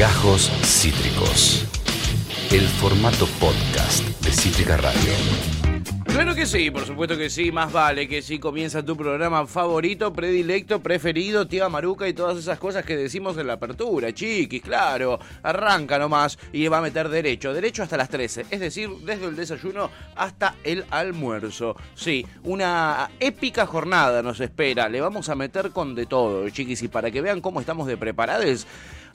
Gajos Cítricos. El formato podcast de Cítrica Radio. Claro que sí, por supuesto que sí, más vale que sí comienza tu programa favorito, predilecto, preferido, tía Maruca y todas esas cosas que decimos en la apertura, chiquis, claro, arranca nomás y va a meter derecho, derecho hasta las 13, es decir, desde el desayuno hasta el almuerzo. Sí, una épica jornada nos espera, le vamos a meter con de todo, chiquis, y para que vean cómo estamos de preparados,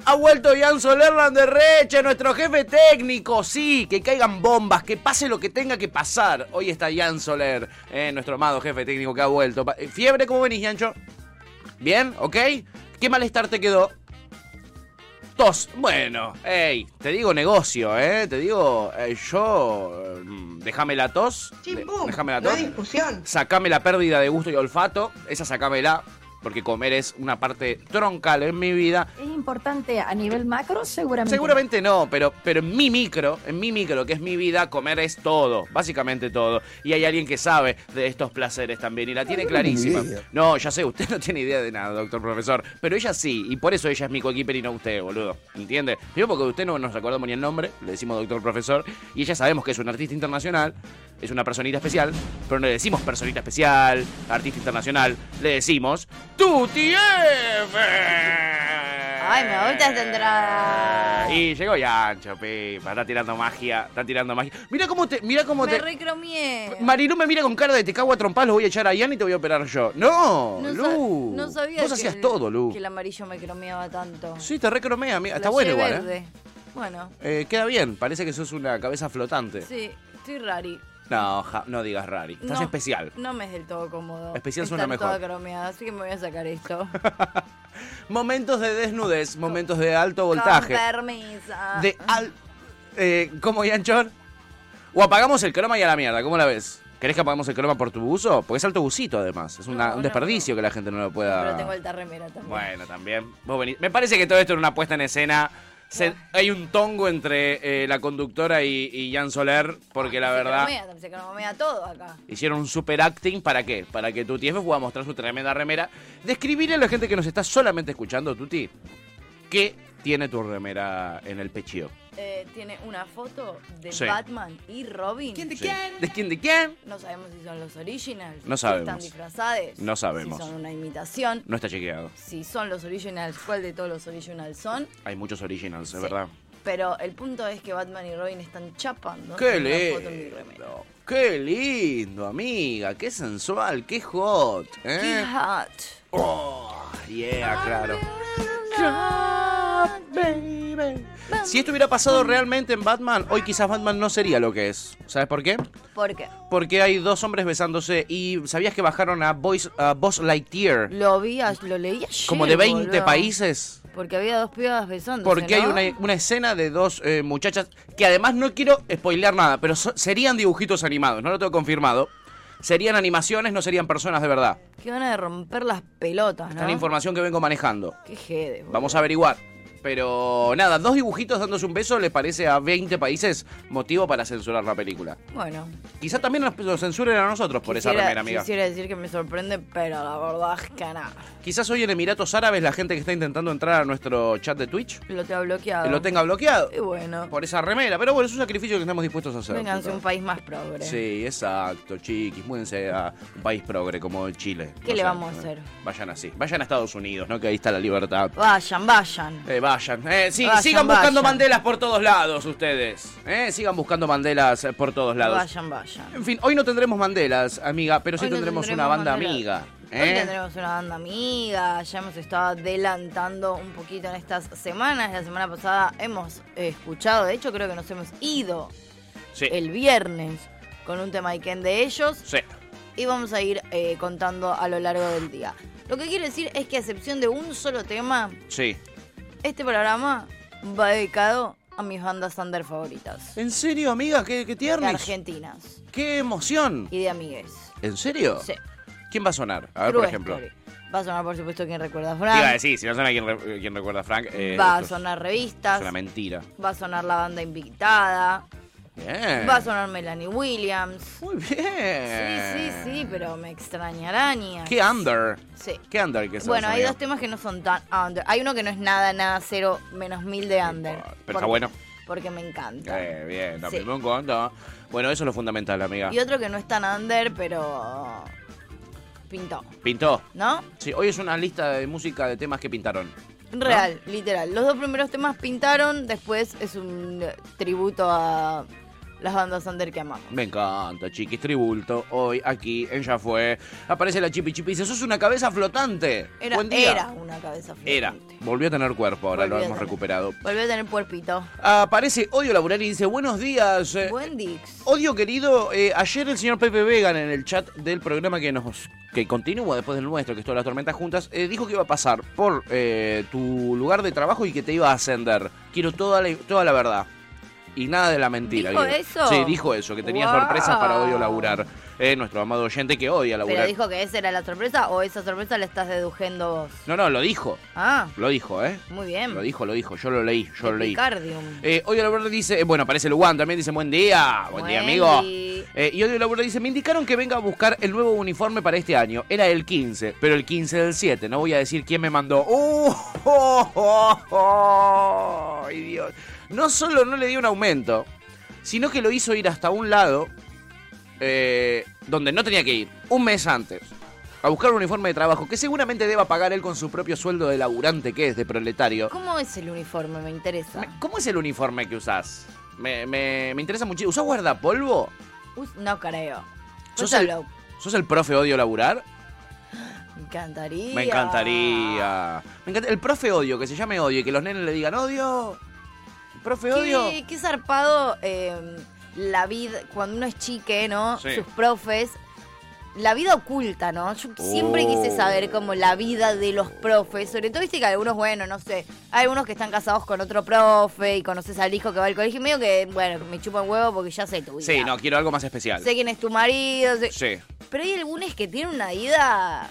ha vuelto Jan Solerland de Reche, nuestro jefe técnico. Sí, que caigan bombas, que pase lo que tenga que pasar. Hoy está Jan Soler, eh, nuestro amado jefe técnico que ha vuelto. Eh, ¿Fiebre? ¿Cómo venís, Yancho? ¿Bien? ¿Ok? ¿Qué malestar te quedó? Tos. Bueno, hey, te digo negocio, ¿eh? Te digo, eh, yo... mm, Déjame la tos. Chimpum, Déjame la no tos. hay discusión. Sacame la pérdida de gusto y olfato. Esa sacámela. Porque comer es una parte troncal en mi vida. ¿Es importante a nivel macro? Seguramente. Seguramente no, pero, pero en mi micro, en mi micro, que es mi vida, comer es todo, básicamente todo. Y hay alguien que sabe de estos placeres también y la tiene clarísima. No, ya sé, usted no tiene idea de nada, doctor profesor, pero ella sí, y por eso ella es mi coequiper y no usted, boludo. ¿Entiende? Primero porque usted no nos recordamos ni el nombre, le decimos doctor profesor, y ella sabemos que es un artista internacional, es una personita especial, pero no le decimos personita especial, artista internacional, le decimos Tuti Ay, me gusta esta entrada. Y llegó Yancho, pipa, está tirando magia, está tirando magia. Mira cómo te, mira cómo Me te. recromié. Marilu me mira con cara de te cago a trompar, lo voy a echar a Ian y te voy a operar yo. No, No, Lu. no sabía Vos que hacías el- todo, Lu. Que el amarillo me cromeaba tanto. Sí, te recromea, amiga. Está bueno igual, ¿eh? verde. Bueno, Eh, Queda bien, parece que sos una cabeza flotante. sí, estoy rari. No, ja- no digas rari. Estás No, especial. No me es del todo cómodo. Especial suena mejor. toda cromeada, así que me voy a sacar esto. Momentos de desnudez, momentos de alto voltaje. Con permiso. De al. Eh, ¿Cómo, Yanchor? O apagamos el croma y a la mierda, ¿cómo la ves? ¿Querés que apagamos el croma por tu buzo? Porque es alto busito, además. Es una- No, un no, desperdicio que la gente no lo pueda. Pero tengo alta remera también. Bueno, también. Vos venís. Me parece que todo esto era una puesta en escena. Se- hay un tongo entre eh, la conductora y, y Jan Soler, porque la Se verdad cromea, se cromea todo acá. hicieron un super acting. ¿Para qué? Para que Tuti F pueda mostrar su tremenda remera. Describirle a la gente que nos está solamente escuchando, Tuti, qué tiene tu remera en el pechío. Eh, tiene una foto de Sí. Batman y Robin. Sí. ¿De quién? ¿De quién? No sabemos si son los originals. No si sabemos. están disfrazados. No sabemos. Si son una imitación. No está chequeado. Si son los originals, ¿cuál de todos los originals son? Hay muchos originals, es Sí. verdad. Pero el punto es que Batman y Robin están chapando. Qué en una foto en mi remera. lindo. Qué lindo, amiga. Qué sensual, qué hot. ¿eh? Qué hot. Oh, yeah, claro. Si esto hubiera pasado realmente en Batman, hoy quizás Batman no sería lo que es. ¿Sabes por qué? ¿Por qué? Porque hay dos hombres besándose y ¿sabías que bajaron a, Boys, a Buzz Lightyear? Lo vi, a- lo leí ayer. Como de 20 boludo. países. Porque había dos pibas besándose, Porque hay una, una escena de dos eh, muchachas que además no quiero spoilear nada, pero so- serían dibujitos animados, no lo tengo confirmado. Serían animaciones, no serían personas de verdad. Qué van de romper las pelotas, Esta ¿no? es la información que vengo manejando. Qué jede, boludo. Vamos a averiguar. Pero nada, dos dibujitos dándose un beso le parece a 20 países motivo para censurar la película. Bueno, Quizá también nos censuren a nosotros por esa remera, amiga. Quisiera decir que me sorprende, pero la verdad es que nada. Quizás hoy en Emiratos Árabes la gente que está intentando entrar a nuestro chat de Twitch Lo te ha bloqueado. lo tenga bloqueado Y bueno, por esa remera. Pero bueno, es un sacrificio que estamos dispuestos a hacer. vénganse un país más progre. Sí, exacto, chiquis. Múdense a un país progre como Chile. ¿Qué No le vamos a eh, hacer? Vayan así. Vayan a Estados Unidos, ¿no? Que ahí está la libertad. Vayan, vayan. Eh, vayan. Eh, sí, Vayan, sigan buscando vayan. mandelas por todos lados ustedes. Eh, sigan buscando mandelas por todos lados. Vayan, vayan. En fin, hoy no tendremos mandelas, amiga, pero sí no tendremos, una banda amiga. Hoy ¿eh? tendremos una banda amiga, ya hemos estado adelantando un poquito en estas semanas. La semana pasada hemos escuchado, de hecho creo que nos hemos ido Sí. el viernes con un tema Iken de ellos Sí. y vamos a ir eh, contando a lo largo del día. Lo que quiere decir es que a excepción de un solo tema, Sí. Este programa va dedicado a mis bandas under favoritas. ¿En serio, amiga? ¿Qué, qué De argentinas ¡Qué emoción! y de amigues. ¿En serio? Sí. ¿Quién va a sonar? A ver, True por ejemplo. Story. Va a sonar, por supuesto, quien recuerda a Te iba a Frank. decir, si no suena quien, re- quien recuerda a Frank, eh, Va a es- sonar es revistas. una mentira. Va a sonar la banda invitada. Bien. Va a sonar Melanie Williams. Muy Sí, bien. sí, sí, pero me extrañará ni ¿Qué under? Sí. ¿Qué under que Bueno, hay dos temas que no son tan under. Hay uno que no es nada, nada, cero, menos mil de under. Pero Porque- está bueno. Porque me encanta. Eh, bien, mí Sí. me encanta. Bueno, eso es lo fundamental, amiga. Y otro que no es tan under, pero pintó, ¿Pintó? ¿no? Sí, hoy es una lista de música de temas que pintaron. Real, literal. Los dos primeros temas pintaron, después es un tributo a las bandas under que amamos. Me encanta, chiquis, tributo. Hoy, aquí, en Ya Fue, aparece la Chipi Chipi y dice, sos una cabeza flotante. Era, Buen día. era una cabeza flotante. Era. Volvió a tener cuerpo, ahora Volvió lo hemos tener. recuperado. Volvió a tener puerpito. Aparece Odio Laboral y dice, buenos días. eh, Buen Dix. Odio querido, eh, ayer el señor Pepe Vegan en el chat del programa que nos que continúa después del nuestro, que es todas las tormentas juntas, eh, dijo que iba a pasar por eh, tu lugar de trabajo y que te iba a ascender. Quiero toda la, toda la verdad. Y nada de la mentira. ¿Dijo eso? Sí, dijo eso, que tenía Guau. sorpresas para Odio Laburar. Eh, nuestro amado oyente que odia laburar. ¿Pero dijo que esa era la sorpresa o esa sorpresa la estás dedujendo vos? No, no, lo dijo. Ah, Lo dijo, ¿eh? muy bien. Lo dijo, lo dijo. Yo lo leí, yo lo leí. Eh, Odio Laburar dice, eh, bueno, aparece Luan también, dice buen día. Buen, día, amigo. Eh, y Odio Laburar dice, me indicaron que venga a buscar el nuevo uniforme para este año. Era el 15, pero el 15 del 7. No voy a decir quién me mandó. ¡Uh! ¡Oh, oh, oh! ¡Ay, Dios! No solo no le dio un aumento, sino que lo hizo ir hasta un lado eh, donde no tenía que ir, un mes antes. A buscar un uniforme de trabajo que seguramente deba pagar él con su propio sueldo de laburante que es, de proletario. ¿Cómo es el uniforme? Me interesa. ¿Cómo es el uniforme que usás? Me, me, me interesa mucho. ¿Usás guardapolvo? No creo. ¿Sos el, hablo. ¿Sos el profe odio laburar? Me encantaría. Me encantaría. Me encanta- El profe odio, que se llame odio y que los nenes le digan odio. Profe odio. Qué, qué zarpado eh, la vida, cuando uno es chique, ¿no? Sí. Sus profes. La vida oculta, ¿no? Yo siempre Oh. quise saber como la vida de los profes. Sobre todo, viste que algunos, bueno, no sé. Hay algunos que están casados con otro profe y conoces al hijo que va al colegio. Y medio que, bueno, me chupan huevo porque ya sé tu vida. Sí, no, quiero algo más especial. Sé quién es tu marido. sé- Sí. Pero hay algunos que tienen una vida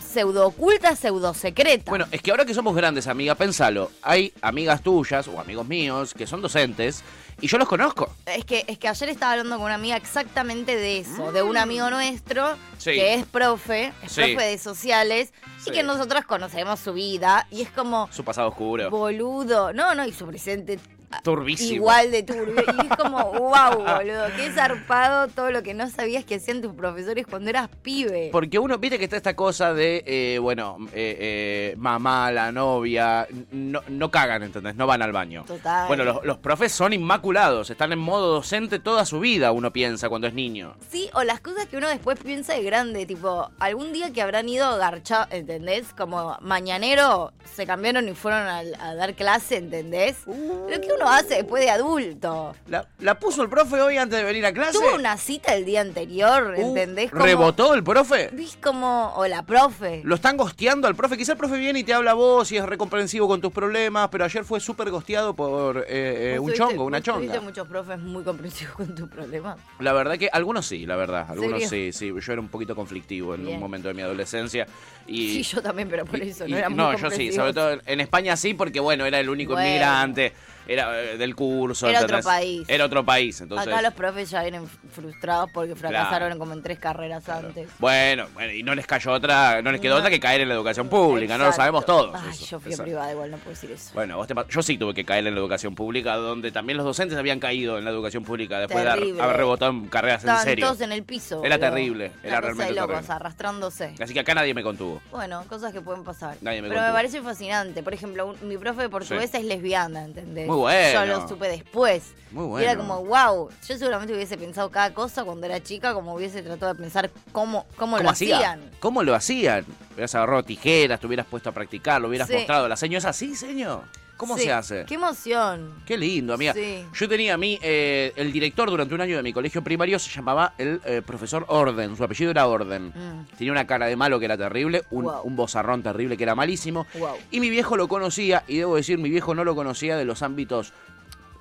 pseudo oculta, pseudo secreta. Bueno, es que ahora que somos grandes, amiga, pensalo. Hay amigas tuyas o amigos míos que son docentes y yo los conozco. Es que, es que ayer estaba hablando con una amiga exactamente de eso, de un amigo nuestro. Sí. que es profe, es Sí. profe de sociales, Sí. y que nosotros conocemos su vida, y es como Su pasado oscuro. boludo, no, no, y su presente ah, Turbísimo. igual de turbio, y es como, wow, boludo, qué zarpado todo lo que no sabías que hacían tus profesores cuando eras pibe. Porque uno, viste que está esta cosa de, eh, bueno, eh, eh, mamá, la novia, no, no cagan, ¿entendés? No van al baño. Total. Bueno, los, los profes son inmaculados, están en modo docente toda su vida, uno piensa cuando es niño. Sí, o las cosas que uno después piensa de grande, tipo, algún día que habrán ido a garchar, ¿entendés? Como mañanero se cambiaron y fueron a, a dar clase, ¿entendés? Lo que uno hace después de adulto. La, la puso el profe hoy antes de venir a clase. Tuvo una cita el día anterior, Uh, ¿entendés? Como, ¿Rebotó el profe? ¿Viste como, o la profe? Lo están gosteando al profe. Quizá el profe viene y te habla a vos y es recomprensivo con tus problemas, pero ayer fue súper gosteado por eh, eh, ¿Vos un tuviste- chongo, una chonga. muchos profes muy comprensivos con tu problema. La verdad que algunos sí, la verdad. Algunos ¿Serio? sí, sí. Yo era un poquito conflictivo en Bien. un momento de mi adolescencia. Y, sí, yo también, pero por eso, y- no era muy No, yo sí, sobre todo en España sí, porque bueno, era el único Bueno. inmigrante, era eh, del curso. Era otro país. Era otro país, entonces. Acá los profes ya vienen frustrados porque fracasaron Claro. como en tres carreras antes. Bueno, bueno, y no les cayó otra, no les quedó No. otra que caer en la educación pública, no lo Exacto. sabemos todos. Ay, eso, yo fui a eso. privada, igual no puedo decir eso. Bueno, vos te yo sí tuve que caer en la educación pública, donde también los docentes habían caído en la educación pública después de haber rebotado en carreras en Estaban serio. todos en el piso. Era terrible, era realmente de locos, terrible. arrastrándose. Así que acá nadie me contuvo. Bueno, cosas que pueden pasar. Nadie me Pero me parece fascinante. Por ejemplo, un- mi profe de portugués Sí. es lesbiana, ¿entendés? Muy bueno. Yo lo supe después. Muy Y era bueno. como, wow. Yo seguramente hubiese pensado cada cosa cuando era chica, como hubiese tratado de pensar cómo, cómo, lo hacía? hacían. ¿Cómo lo hacían? Hubieras agarrado tijeras, te hubieras puesto a practicar, lo hubieras Sí. mostrado. La seño es así, señor. ¿Cómo Sí, se hace? Qué emoción. Qué lindo, amiga. Sí. Yo tenía a mí, eh, el director durante un año de mi colegio primario se llamaba el eh, profesor Orden, su apellido era Orden. Mm. Tenía una cara de malo que era terrible, un, Wow. un bozarrón terrible que era malísimo. Wow. Y mi viejo lo conocía, y debo decir, mi viejo no lo conocía de los ámbitos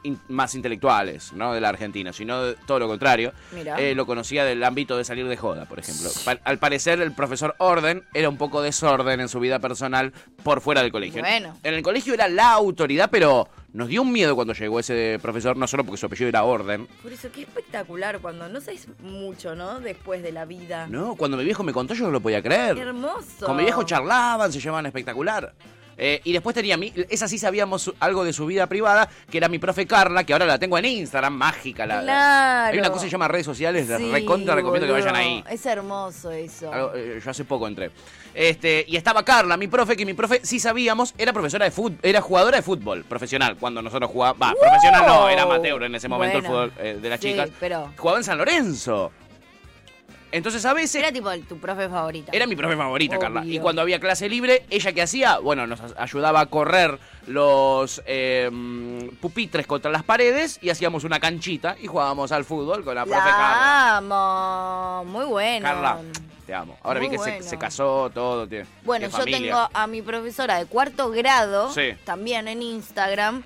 in- más intelectuales, ¿no? De la Argentina, sino de todo lo contrario. Eh, lo conocía del ámbito de salir de joda, por ejemplo. Pa- al parecer, el profesor Orden era un poco desorden en su vida personal por fuera del colegio. Bueno. En el colegio era la autoridad, pero Nos dio un miedo cuando llegó ese profesor, no solo porque su apellido era Orden. Por eso, qué espectacular cuando no sabes mucho, ¿no? Después de la vida. No, cuando mi viejo me contó yo no lo podía creer. Qué hermoso. Con mi viejo charlaban, se llamaban espectacular. Eh, y después tenía mi, esa sí sabíamos algo de su vida privada, que era mi profe Carla, que ahora la tengo en Instagram, mágica. La, la- Claro. hay una cosa que se llama redes sociales, les Sí, recontra recomiendo que vayan ahí. Es hermoso eso. Algo, eh, yo hace poco entré. Este, y estaba Carla, mi profe, que mi profe, sí sabíamos, era profesora de fútbol, era jugadora de fútbol profesional cuando nosotros jugábamos. Va, profesional no, era amateur en ese momento el fútbol eh, de las sí, chicas. pero- Jugaba en San Lorenzo. Entonces a veces Era tipo tu profe favorita. era mi profe favorita, Obvio. Carla. Y cuando había clase libre, ¿ella qué hacía? Bueno, nos ayudaba a correr los eh, mm, pupitres contra las paredes y hacíamos una canchita y jugábamos al fútbol con la profe Carla. La amo. Muy bueno. Carla, te amo. Ahora Muy vi que se- bueno. se, casó, todo. tiene- Bueno, tiene yo tengo a mi profesora de cuarto grado, Sí. también en Instagram,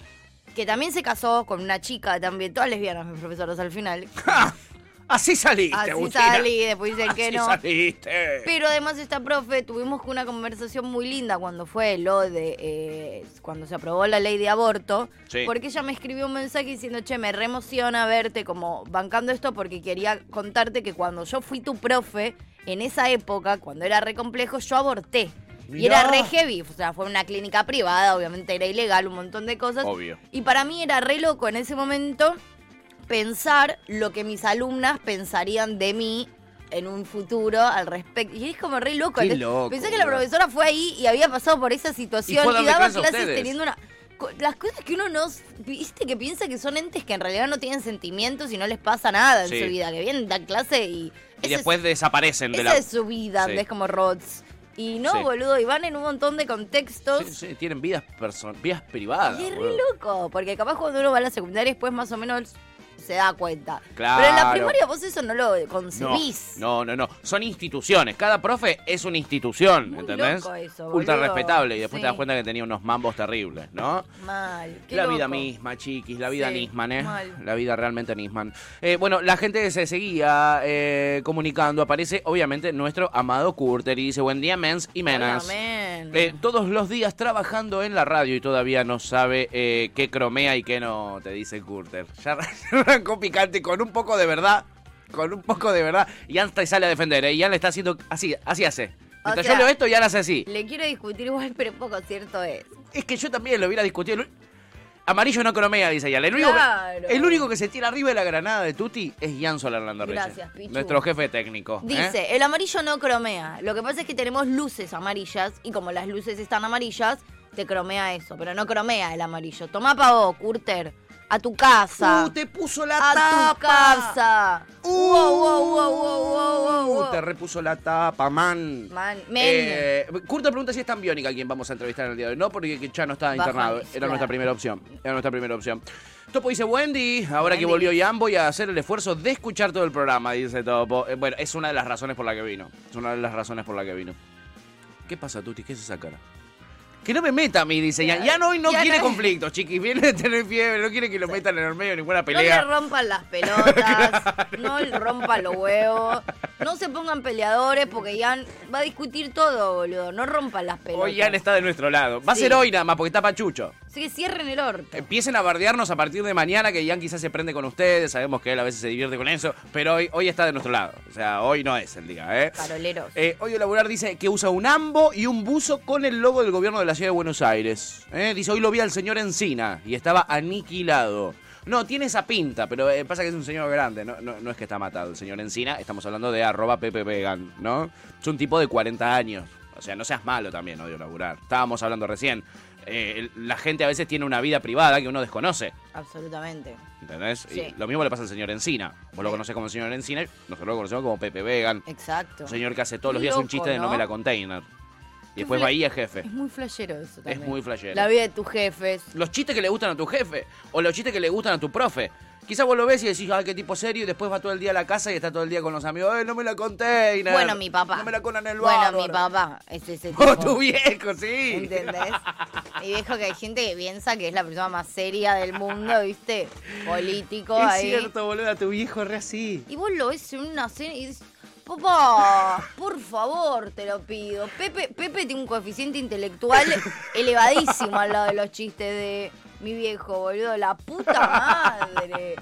que también se casó con una chica también, todas lesbianas mis profesoras al final. Así saliste, Así Agustina. salí, después dicen que Así no. saliste. Pero además esta profe tuvimos una conversación muy linda cuando fue lo de eh, cuando se aprobó la ley de aborto, Sí. porque ella me escribió un mensaje diciendo, che, me reemociona verte como bancando esto porque quería contarte que cuando yo fui tu profe, en esa época, cuando era re complejo, yo aborté. Y era re heavy, o sea, fue una clínica privada, obviamente era ilegal, un montón de cosas. Obvio. Y para mí era re loco en ese momento pensar lo que mis alumnas pensarían de mí en un futuro al respecto. Y es como re loco. Qué loco, Pensé que la profesora fue ahí y había pasado por esa situación Y daba clases teniendo una... Las cosas que uno no... Viste que piensa que son entes que en realidad no tienen sentimientos y no les pasa nada en su vida. Que vienen, dan clase y... Y es- después desaparecen de esa la. es su vida, Sí. es como Rods. Y no, Sí. boludo, y van en un montón de contextos. Sí, tienen vidas, vidas privadas. Y es re loco, porque capaz cuando uno va a la secundaria después más o menos se da cuenta. Claro. Pero en la primaria vos eso no lo concebís. no, no, no. Son instituciones. Cada profe es una institución, Muy ¿entendés? loco eso, Ultra respetable. Y después te das Sí. cuenta que tenía unos mambos terribles, ¿no? Mal. qué la vida misma, chiquis, la vida Sí, Nisman, ¿eh? mal. La vida realmente Nisman. Eh, bueno, la gente se seguía eh, comunicando. Aparece, obviamente, nuestro amado Curter y dice: Buen día, mens y menas. Eh, todos los días trabajando en la radio y todavía no sabe eh, qué cromea y qué no, te dice Curter. Ya arrancó picante con un poco de verdad. Con un poco de verdad. Y Ian sale a defender, ¿eh? Ian le está haciendo así, así hace. O Mientras sea- yo leo esto, Ian hace así. Le quiero discutir igual, pero poco cierto es. Es que yo también lo hubiera discutido. Amarillo no cromea, dice Ian. El único, Claro. el único que se tira arriba de la granada de Tuti es Ian Solarlando Reyes. Gracias, Pichu. Nuestro jefe técnico. ¿eh? Dice, el amarillo no cromea. Lo que pasa es que tenemos luces amarillas y como las luces están amarillas, te cromea eso. Pero no cromea el amarillo. Toma pa' vos, Curter. A tu casa. ¡Uh, te puso la a tapa! tu casa. ¡Uh! Wow. Te repuso la tapa, man. Man, men. Eh, Kurt te pregunta si es tan biónica quien vamos a entrevistar en el día de hoy. No, porque que ya no está Baja internado. Era claro. nuestra primera opción. Era nuestra primera opción. Topo dice, Wendy, ahora que Wendy. volvió Ian, voy a hacer el esfuerzo de escuchar todo el programa, dice Topo. Eh, bueno, es una de las razones por la que vino. Es una de las razones por la que vino. ¿Qué pasa, Tuti? ¿Qué es esa cara? Que no me meta a mí, dice Ian. Ian hoy no Ian quiere no- conflictos, chiquis. Viene de tener fiebre, no quiere que lo metan en el medio de ninguna No le pelea. rompan las pelotas, no le rompan los huevos, no se pongan peleadores porque Ian va a discutir todo, boludo. No rompan las pelotas. Hoy Ian está de nuestro lado. Va a ser hoy nada más porque está pachucho. Así que cierren el orto. Empiecen a bardearnos a partir de mañana, que Ian quizás se prende con ustedes, sabemos que él a veces se divierte con eso, pero hoy, hoy está de nuestro lado. O sea, hoy no es el día, ¿eh? Caroleros. Eh, hoy Laburar dice que usa un ambo y un buzo con el logo del gobierno de la ciudad de Buenos Aires. ¿eh? Dice, hoy lo vi al señor Encina y estaba aniquilado. No, tiene esa pinta, pero eh, pasa que es un señor grande, no, no, no es que está matado. El señor Encina, estamos hablando de arroba Pepe Vegan, ¿no? Es un tipo de 40 años. O sea, no seas malo también, odio laburar. Estábamos hablando recién. Eh, la gente a veces tiene una vida privada que uno desconoce. Absolutamente. ¿Entendés? Sí. Y lo mismo le pasa al señor Encina. Vos lo conocés como el señor Encina, y nosotros lo conocemos como Pepe Vegan. Exacto. Un señor que hace todos los días un chiste de ¿no? me la container. Y después fla- va ahí es jefe. Es muy flashero eso también. muy flashero. La vida de tus jefes. Los chistes que le gustan a tu jefe o los chistes que le gustan a tu profe. Quizás vos lo ves y decís, ay, qué tipo serio, y después va todo el día a la casa y está todo el día con los amigos, ay, no me la container. Bueno, mi papá. No me la conan el Bueno, bárbaro". mi papá es ese tipo. Oh, tu viejo, sí. ¿Entendés? Y dejo que hay gente que piensa que es la persona más seria del mundo, ¿viste? Político Es ahí. cierto, boludo, tu viejo es re así. Y vos lo ves en una cena y dices, Papá, por favor, te lo pido. Pepe, Pepe tiene un coeficiente intelectual elevadísimo al lado de los chistes de mi viejo, boludo. La puta madre.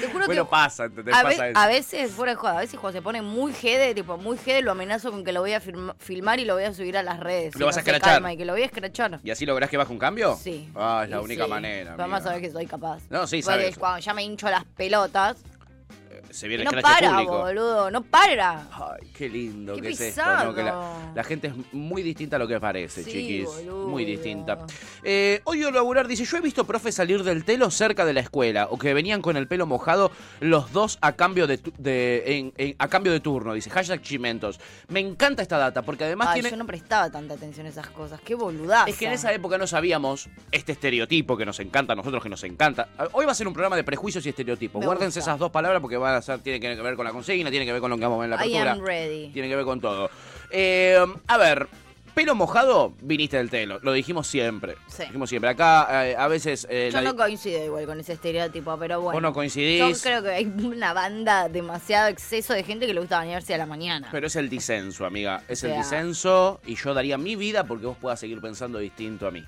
Te juro Bueno, que pasa, ¿entendés? a, Pasa ve- a veces, fuera de joda, a veces cuando se pone muy jede, tipo muy jede, lo amenazo con que lo voy a firma- filmar y lo voy a subir a las redes. Lo vas a escrachar. Y que lo voy a escrachar. ¿Y así lográs que baje un cambio? Sí. Ah, es la Y única sí. manera. Pero Además sabes que soy capaz. No, sí, Porque sabes. Cuando ya me hincho las pelotas, Se viene no el para, público. boludo, no para. Ay, qué lindo Qué que es esto, pesado. ¿no? Que la, la gente es muy distinta a lo que parece, Sí, chiquis. boludo. Muy distinta. Eh, hoy laburar dice, yo he visto profes salir del telo cerca de la escuela, o que venían con el pelo mojado los dos a cambio de, tu- de- en- en- a cambio de turno, dice, hashtag chimentos. Me encanta esta data, porque además Ay, tiene... yo no prestaba tanta atención a esas cosas. Qué boludaza. Es que en esa época no sabíamos este estereotipo que nos encanta, a nosotros que nos encanta. Hoy va a ser un programa de prejuicios y estereotipos. Guárdense gusta. esas dos palabras porque van a ser, tienen que ver con la consigna, tienen que ver con lo que vamos a ver en la I apertura. am ready. Tiene que ver con todo. Eh, a ver, pelo mojado, viniste del telo. Lo dijimos siempre. Sí. Dijimos siempre. Acá eh, a veces. eh, Yo no coincido igual con ese estereotipo, pero bueno. Vos no Yo coincidís. creo que hay una banda, demasiado exceso de gente que le gusta bañarse a la mañana. Pero es el disenso, amiga. Es O el disenso y yo daría mi vida porque vos puedas seguir pensando distinto a mí.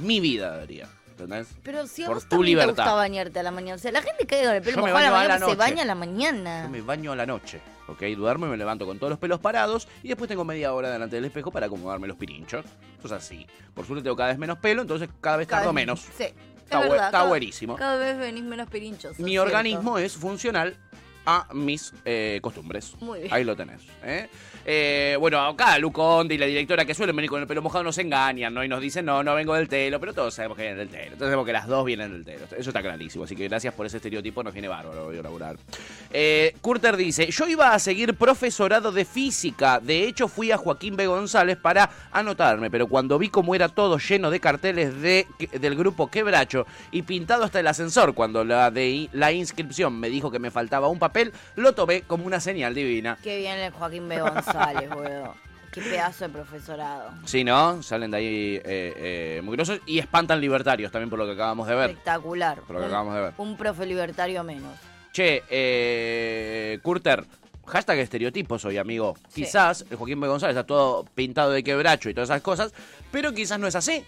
Mi vida daría. ¿Entendés? Pero si a Por vos tu te gusta bañarte a la mañana. O sea, la gente cae con el pelo mojado a la baño a mañana la se baña a la mañana. Yo me baño a la noche, ¿ok? Duermo y me levanto con todos los pelos parados y después tengo media hora delante del espejo para acomodarme los pirinchos. Entonces así. Por suerte tengo cada vez menos pelo, entonces cada vez Cada tardo vez- menos. Sí. Está es bu- verdad, está cada- buenísimo. Cada vez venís menos pirinchos. es Mi cierto. organismo es funcional a mis eh, costumbres. Muy bien. Ahí lo tenés. ¿eh? Eh, bueno, acá Lucondi y la directora que suelen venir con el pelo mojado nos engañan, ¿no? Y nos dicen, no, no vengo del telo, pero todos sabemos que vienen del telo. Entonces sabemos que las dos vienen del telo. Eso está clarísimo. Así que gracias por ese estereotipo, nos viene bárbaro, voy a laburar. Curter dice, yo iba a seguir profesorado de física. De hecho, fui a Joaquín B. González para anotarme, pero cuando vi cómo era todo lleno de carteles de, del grupo Quebracho y pintado hasta el ascensor, cuando la de la inscripción me dijo que me faltaba un papel, lo tomé como una señal divina. Qué bien el Joaquín B. González, boludo. Qué pedazo de profesorado. Sí, ¿no? Salen de ahí eh, eh, muy grosos y espantan libertarios también por lo que acabamos de ver. Espectacular. Por lo que Un- acabamos de ver. Un profe libertario menos. Che, eh, Curter, hashtag estereotipos hoy, amigo. Sí. Quizás el Joaquín B. González está todo pintado de quebracho y todas esas cosas, pero quizás no es así.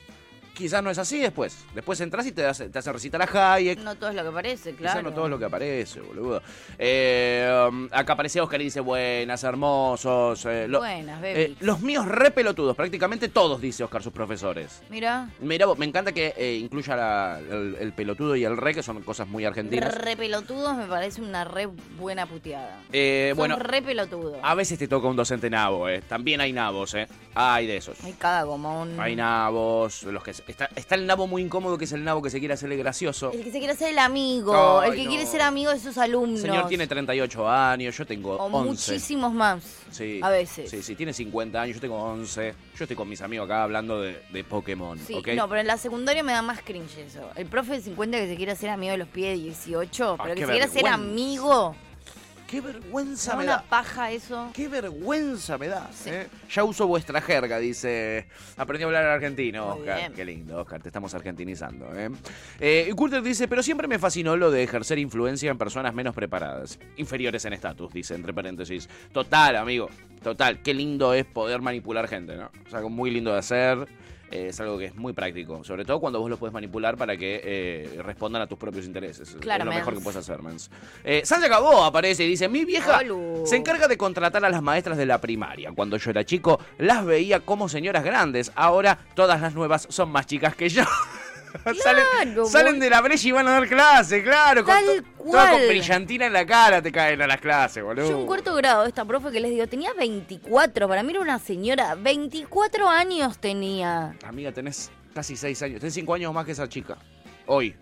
Quizás no es así después. Después entras y te, hace- te hace recitar a Hayek. No todo es lo que parece, Quizás claro. no todo es lo que aparece, boludo. Eh, acá aparece Oscar y dice, buenas, hermosos. eh, lo- Buenas, eh, baby. los míos re pelotudos, prácticamente todos, dice Oscar, sus profesores. Mira. Mira, me encanta que incluya la- el, el pelotudo y el re, que son cosas muy argentinas. Re pelotudos me parece una re buena puteada. Sos bueno, re pelotudo. a veces te toca un docente nabo, eh. También hay nabos, eh. Hay de esos. Hay cada gomón. Hay nabos, los que se- está, está el nabo muy incómodo que es el nabo que se quiere hacerle gracioso. El que se quiere ser el amigo. El que no. quiere ser amigo de sus alumnos. El señor tiene 38 años, yo tengo O 11. muchísimos más. Sí. A veces. Sí, sí, tiene 50 años, yo tengo 11. Yo estoy con mis amigos acá hablando de, de Pokémon, Sí, no, pero en la secundaria me da más cringe eso. El profe de 50 que se quiere hacer amigo de los pies de 18, Ah, pero que se quiere ser vergüenza. amigo. ¡Qué vergüenza me una da! paja eso. ¡Qué vergüenza me da! Sí. ¿eh? Ya uso vuestra jerga, dice. Aprendí a hablar argentino, Muy Oscar. bien. Qué lindo, Oscar, te estamos argentinizando. ¿eh? Eh, y Curter dice, pero siempre me fascinó lo de ejercer influencia en personas menos preparadas. Inferiores en estatus, dice, entre paréntesis. Total, amigo. Total. Qué lindo es poder manipular gente, ¿no? Es algo muy lindo de hacer. Eh, es algo que es muy práctico. Sobre todo cuando vos lo puedes manipular para que eh, respondan a tus propios intereses. Es- Claro, es lo mens. mejor que puedes hacer, mens. Eh, Sandra Cabó aparece y dice, mi vieja Olu. se encarga de contratar a las maestras de la primaria. Cuando yo era chico, las veía como señoras grandes. Ahora todas las nuevas son más chicas que yo. salen, Claro, salen bol- de la brecha y van a dar clase, claro. Con Tal toda con cual. brillantina en la cara te caen a las clases, boludo. Yo en cuarto grado, esta profe que les digo, tenía 24. Para mí era una señora. 24 años tenía. Amiga, tenés casi seis años. Tenés cinco años más que esa chica. Hoy.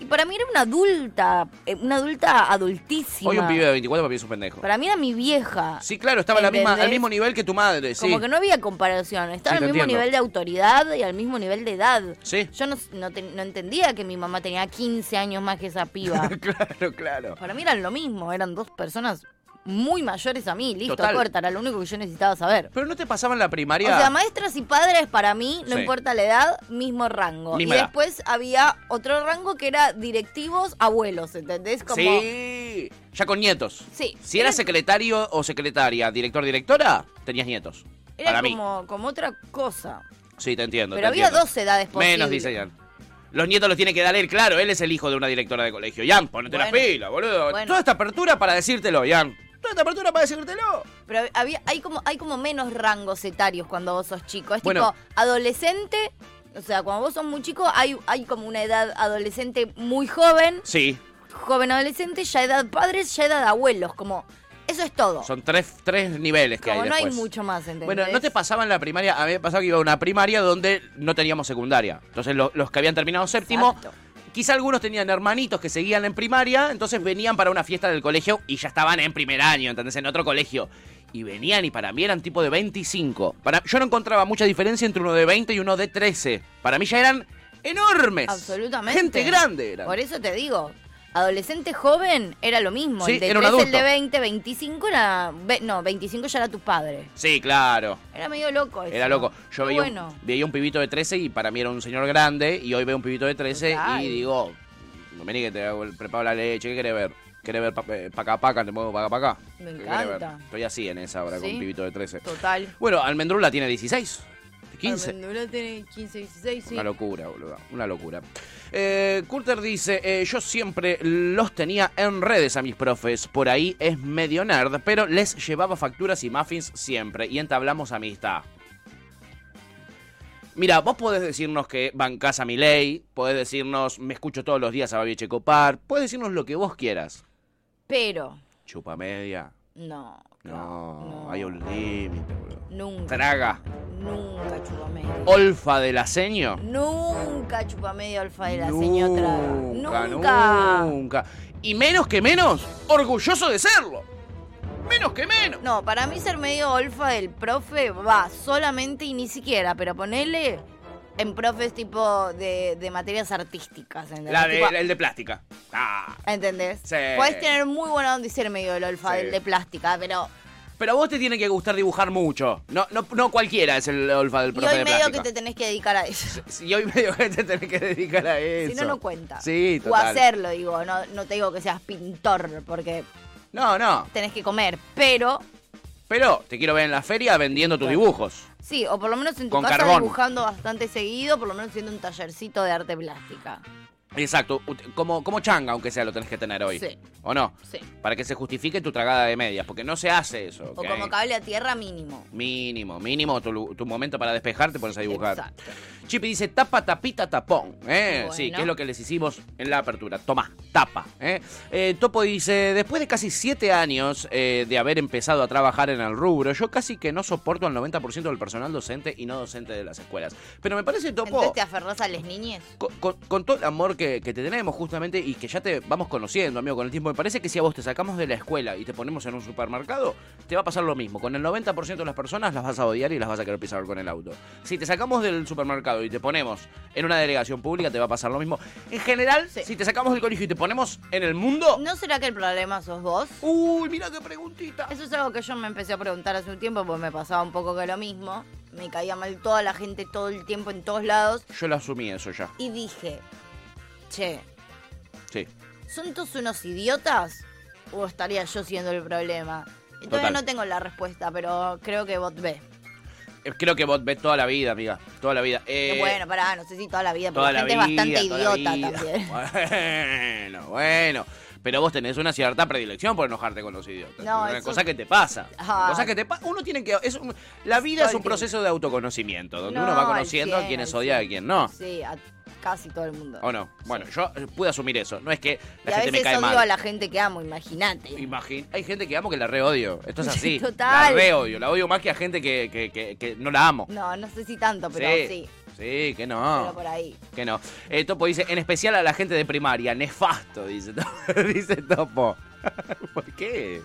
Y para mí era una adulta. eh, Una adulta adultísima. Hoy un pibe de 24 para mí es un pendejo. Para mí era mi vieja. Sí, claro, estaba la misma, al mismo nivel que tu madre, sí. Como que no había comparación. Estaba Sí, al mismo entiendo. nivel de autoridad y al mismo nivel de edad. Sí. Yo no, no, te- no entendía que mi mamá tenía 15 años más que esa piba. claro, claro. Para mí eran lo mismo, eran dos personas muy mayores a mí. Listo, Total. corta, era lo único que yo necesitaba saber. Pero no te pasaba en la primaria. O sea, maestras y padres para mí, no Sí. importa la edad, mismo rango. Misma y edad. después había otro rango que era directivos, abuelos, ¿entendés? Como, Sí, ya con nietos. Sí. Si eras Era- secretario o secretaria, director, directora, tenías nietos. Era Para mí. como, como otra cosa. Sí, te entiendo. Pero te había entiendo. dos edades posibles. Menos, dice Ian. Los nietos los tiene que dar él, claro. Él es el hijo de una directora de colegio. Ian, ponete Bueno. pilas, boludo. Bueno. Toda esta apertura para decírtelo, Ian. Esta apertura para decírtelo. Pero había, hay como, hay como menos rangos etarios cuando vos sos chico. Es Bueno. tipo adolescente. O sea, cuando vos sos muy chico, hay, hay como una edad adolescente muy joven, Sí, joven adolescente, ya edad padres, ya edad abuelos. Como, eso es todo. son tres, tres niveles que como hay no hay después. mucho más, ¿entendés? Bueno, ¿no te pasaba en la primaria? A mí me pasaba que iba a una primaria donde no teníamos secundaria. Entonces lo- los que habían terminado séptimo, Exacto. Quizá algunos tenían hermanitos que seguían en primaria, entonces venían para una fiesta del colegio y ya estaban en primer año, ¿entendés? En otro colegio. Y venían y para mí eran tipo de 25. Para, yo no encontraba mucha diferencia entre uno de 20 y uno de 13. Para mí ya eran enormes. Absolutamente. Gente grande eran. Por eso te digo, adolescente joven era lo mismo. Sí, el de era un 13, el de 20, 25 era... ve- No, 25 ya era tu padre. Sí, claro. Era medio loco eso. Era loco. Yo Qué veía, bueno. un, veía un pibito de 13 y para mí era un señor grande. Y hoy veo un pibito de 13 Total. y digo, vení que te hago el- preparo la leche. ¿Qué querés ver? ¿Querés ver pa- eh, paca paca? ¿Te muevo paca paca? Me ¿Qué querés ver? encanta. Estoy así en esa hora con Sí. un pibito de 13. Total. Bueno, Almendrula tiene 16. 15. Armendura tiene 15, 16, sí. Una locura, boludo. Una locura. Eh, Curter dice, eh, yo siempre los tenía en redes a mis profes. Por ahí es medio nerd, pero les llevaba facturas y muffins siempre. Y entablamos amistad. Mira, vos podés decirnos que bancás a mi ley, podés decirnos me escucho todos los días a Babi Checopar, podés decirnos lo que vos quieras. Pero, Chupa media. No. No, no. hay un límite, boludo. Nunca. Traga. Nunca chupa media. Olfa de la seño. Nunca chupa media alfa de la señora. Nunca, Nunca. nunca. Y menos que menos, orgulloso de serlo. Menos que menos. No, para mí ser medio olfa del profe va solamente y ni siquiera, pero ponele en profes tipo de, de materias artísticas. ¿entendés? La de, Tipo, el de plástica. Ah. ¿Entendés? Sí. Puedes tener muy buena onda y ser medio el olfa Sí. del de plástica, pero. Pero a vos te tiene que gustar dibujar mucho. No, no, no cualquiera es el olfa del Y profe hoy de medio plástica. que te tenés que dedicar a eso. Y hoy medio que te tenés que dedicar a eso. Si no, no cuenta. Sí, O total. hacerlo, digo. No, no te digo que seas pintor, porque No, no. tenés que comer. Pero, Pero te quiero ver en la feria vendiendo tus dibujos. sí, o por lo menos en tu Con casa carbón. dibujando bastante seguido, por lo menos haciendo un tallercito de arte plástica. Exacto. Como, como changa, aunque sea, lo tenés que tener hoy. Sí. ¿O no? Sí. Para que se justifique tu tragada de medias. Porque no se hace eso. O como cable a tierra mínimo. Mínimo, mínimo, tu, tu momento para despejar te pones a dibujar. Exacto. Chipi dice tapa, tapita, tapón. ¿eh? Bueno. Sí, que es lo que les hicimos en la apertura. Toma, tapa. ¿eh? Eh, Topo dice, después de casi siete años eh, de haber empezado a trabajar en el rubro, yo casi que no soporto al 90% del personal docente y no docente de las escuelas. Pero me parece, Topo, Entonces te aferrás a las niñes. con, con- con todo el amor que, que te tenemos justamente y que ya te vamos conociendo, amigo, con el tiempo, me parece que si a vos te sacamos de la escuela y te ponemos en un supermercado, te va a pasar lo mismo. Con el 90% de las personas las vas a odiar y las vas a querer pisar con el auto. Si te sacamos del supermercado y te ponemos en una delegación pública, te va a pasar lo mismo. En general, Sí. si te sacamos del colegio y te ponemos en el mundo... ¿No será que el problema sos vos? Uy, mira qué preguntita. Eso es algo que yo me empecé a preguntar hace un tiempo, porque me pasaba un poco que lo mismo. Me caía mal toda la gente todo el tiempo en todos lados. Yo lo asumí eso ya. Y dije, che, Sí. ¿son todos unos idiotas? ¿O estaría yo siendo el problema? Y todavía Total. no tengo la respuesta, pero creo que bot ve. Eh, Creo que vos ves toda la vida, amiga. Toda la vida. Eh, bueno, pará, no sé si toda la vida, porque Toda la la gente vida, es bastante toda la idiota vida. también. Bueno, bueno. Pero vos tenés una cierta predilección por enojarte con los idiotas. No, es una cosa que te pasa. Ah. Cosa que te pasa. Uno tiene que. Es un- la vida es un proceso de autoconocimiento, donde No, uno va conociendo a 100, quienes al odia y a 100. quien no. Sí, a casi todo el mundo. ¿O no? Bueno, yo eh, pude asumir eso. No es que y la a gente me veces cae odio mal. a la gente que amo, imagínate. Imagín- Hay gente que amo que la re odio. Esto es así. Total. La re odio. La odio más que a gente que, que- que- que no la amo. No, no sé si tanto, pero sí. Sí, que no. Pero por ahí. Que no. Eh, Topo dice, en especial a la gente de primaria, nefasto, dice, dice Topo. ¿Por qué?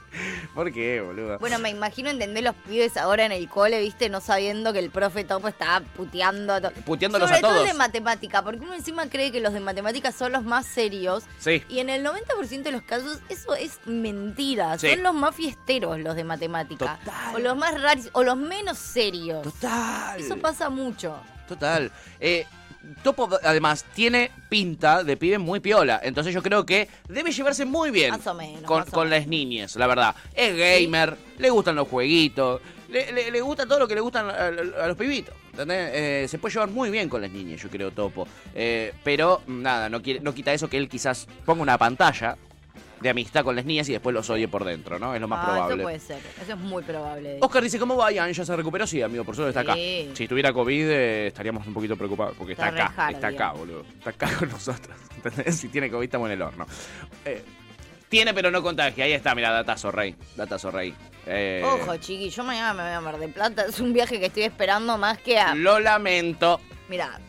¿Por qué, boludo? Bueno, me imagino entender los pibes ahora en el cole, viste, no sabiendo que el profe Topo estaba puteando a todos. Puteándolos Sobre a todos. todo de matemática, porque uno encima cree que los de matemática son los más serios. Sí. Y en el 90% de los casos eso es mentira. Sí. Son los más fiesteros los de matemática. Total. O los más raros, o los menos serios. Total. Eso pasa mucho. Total. Eh, Topo, además, tiene pinta de pibe muy piola. Entonces yo creo que debe llevarse muy bien Más o menos, con, más o con menos. las niñas, la verdad. Es gamer, le gustan los jueguitos, le, le- le gusta todo lo que le gustan a, a- a los pibitos. ¿entendés? Eh, se puede llevar muy bien con las niñas, yo creo, Topo. Eh, pero nada, no, quiere, no quita eso que él quizás ponga una pantalla de amistad con las niñas y después los odie por dentro, ¿no? Es lo más Ah, probable. Eso puede ser. Eso es muy probable. Oscar dice, ¿cómo va Ian? ¿Ya se recuperó? Sí, amigo, por suerte está acá. Sí. Si tuviera COVID eh, estaríamos un poquito preocupados porque está, acá, hard, está acá, boludo. Está acá con nosotros. ¿Entendés? Si tiene COVID estamos en el horno. Eh, tiene pero no contagia. Ahí está, mira, datazo rey. Datazo rey. Eh, Ojo, chiqui, yo mañana me voy a Mar del Plata. Es un viaje que estoy esperando más que a. Lo lamento. Mira,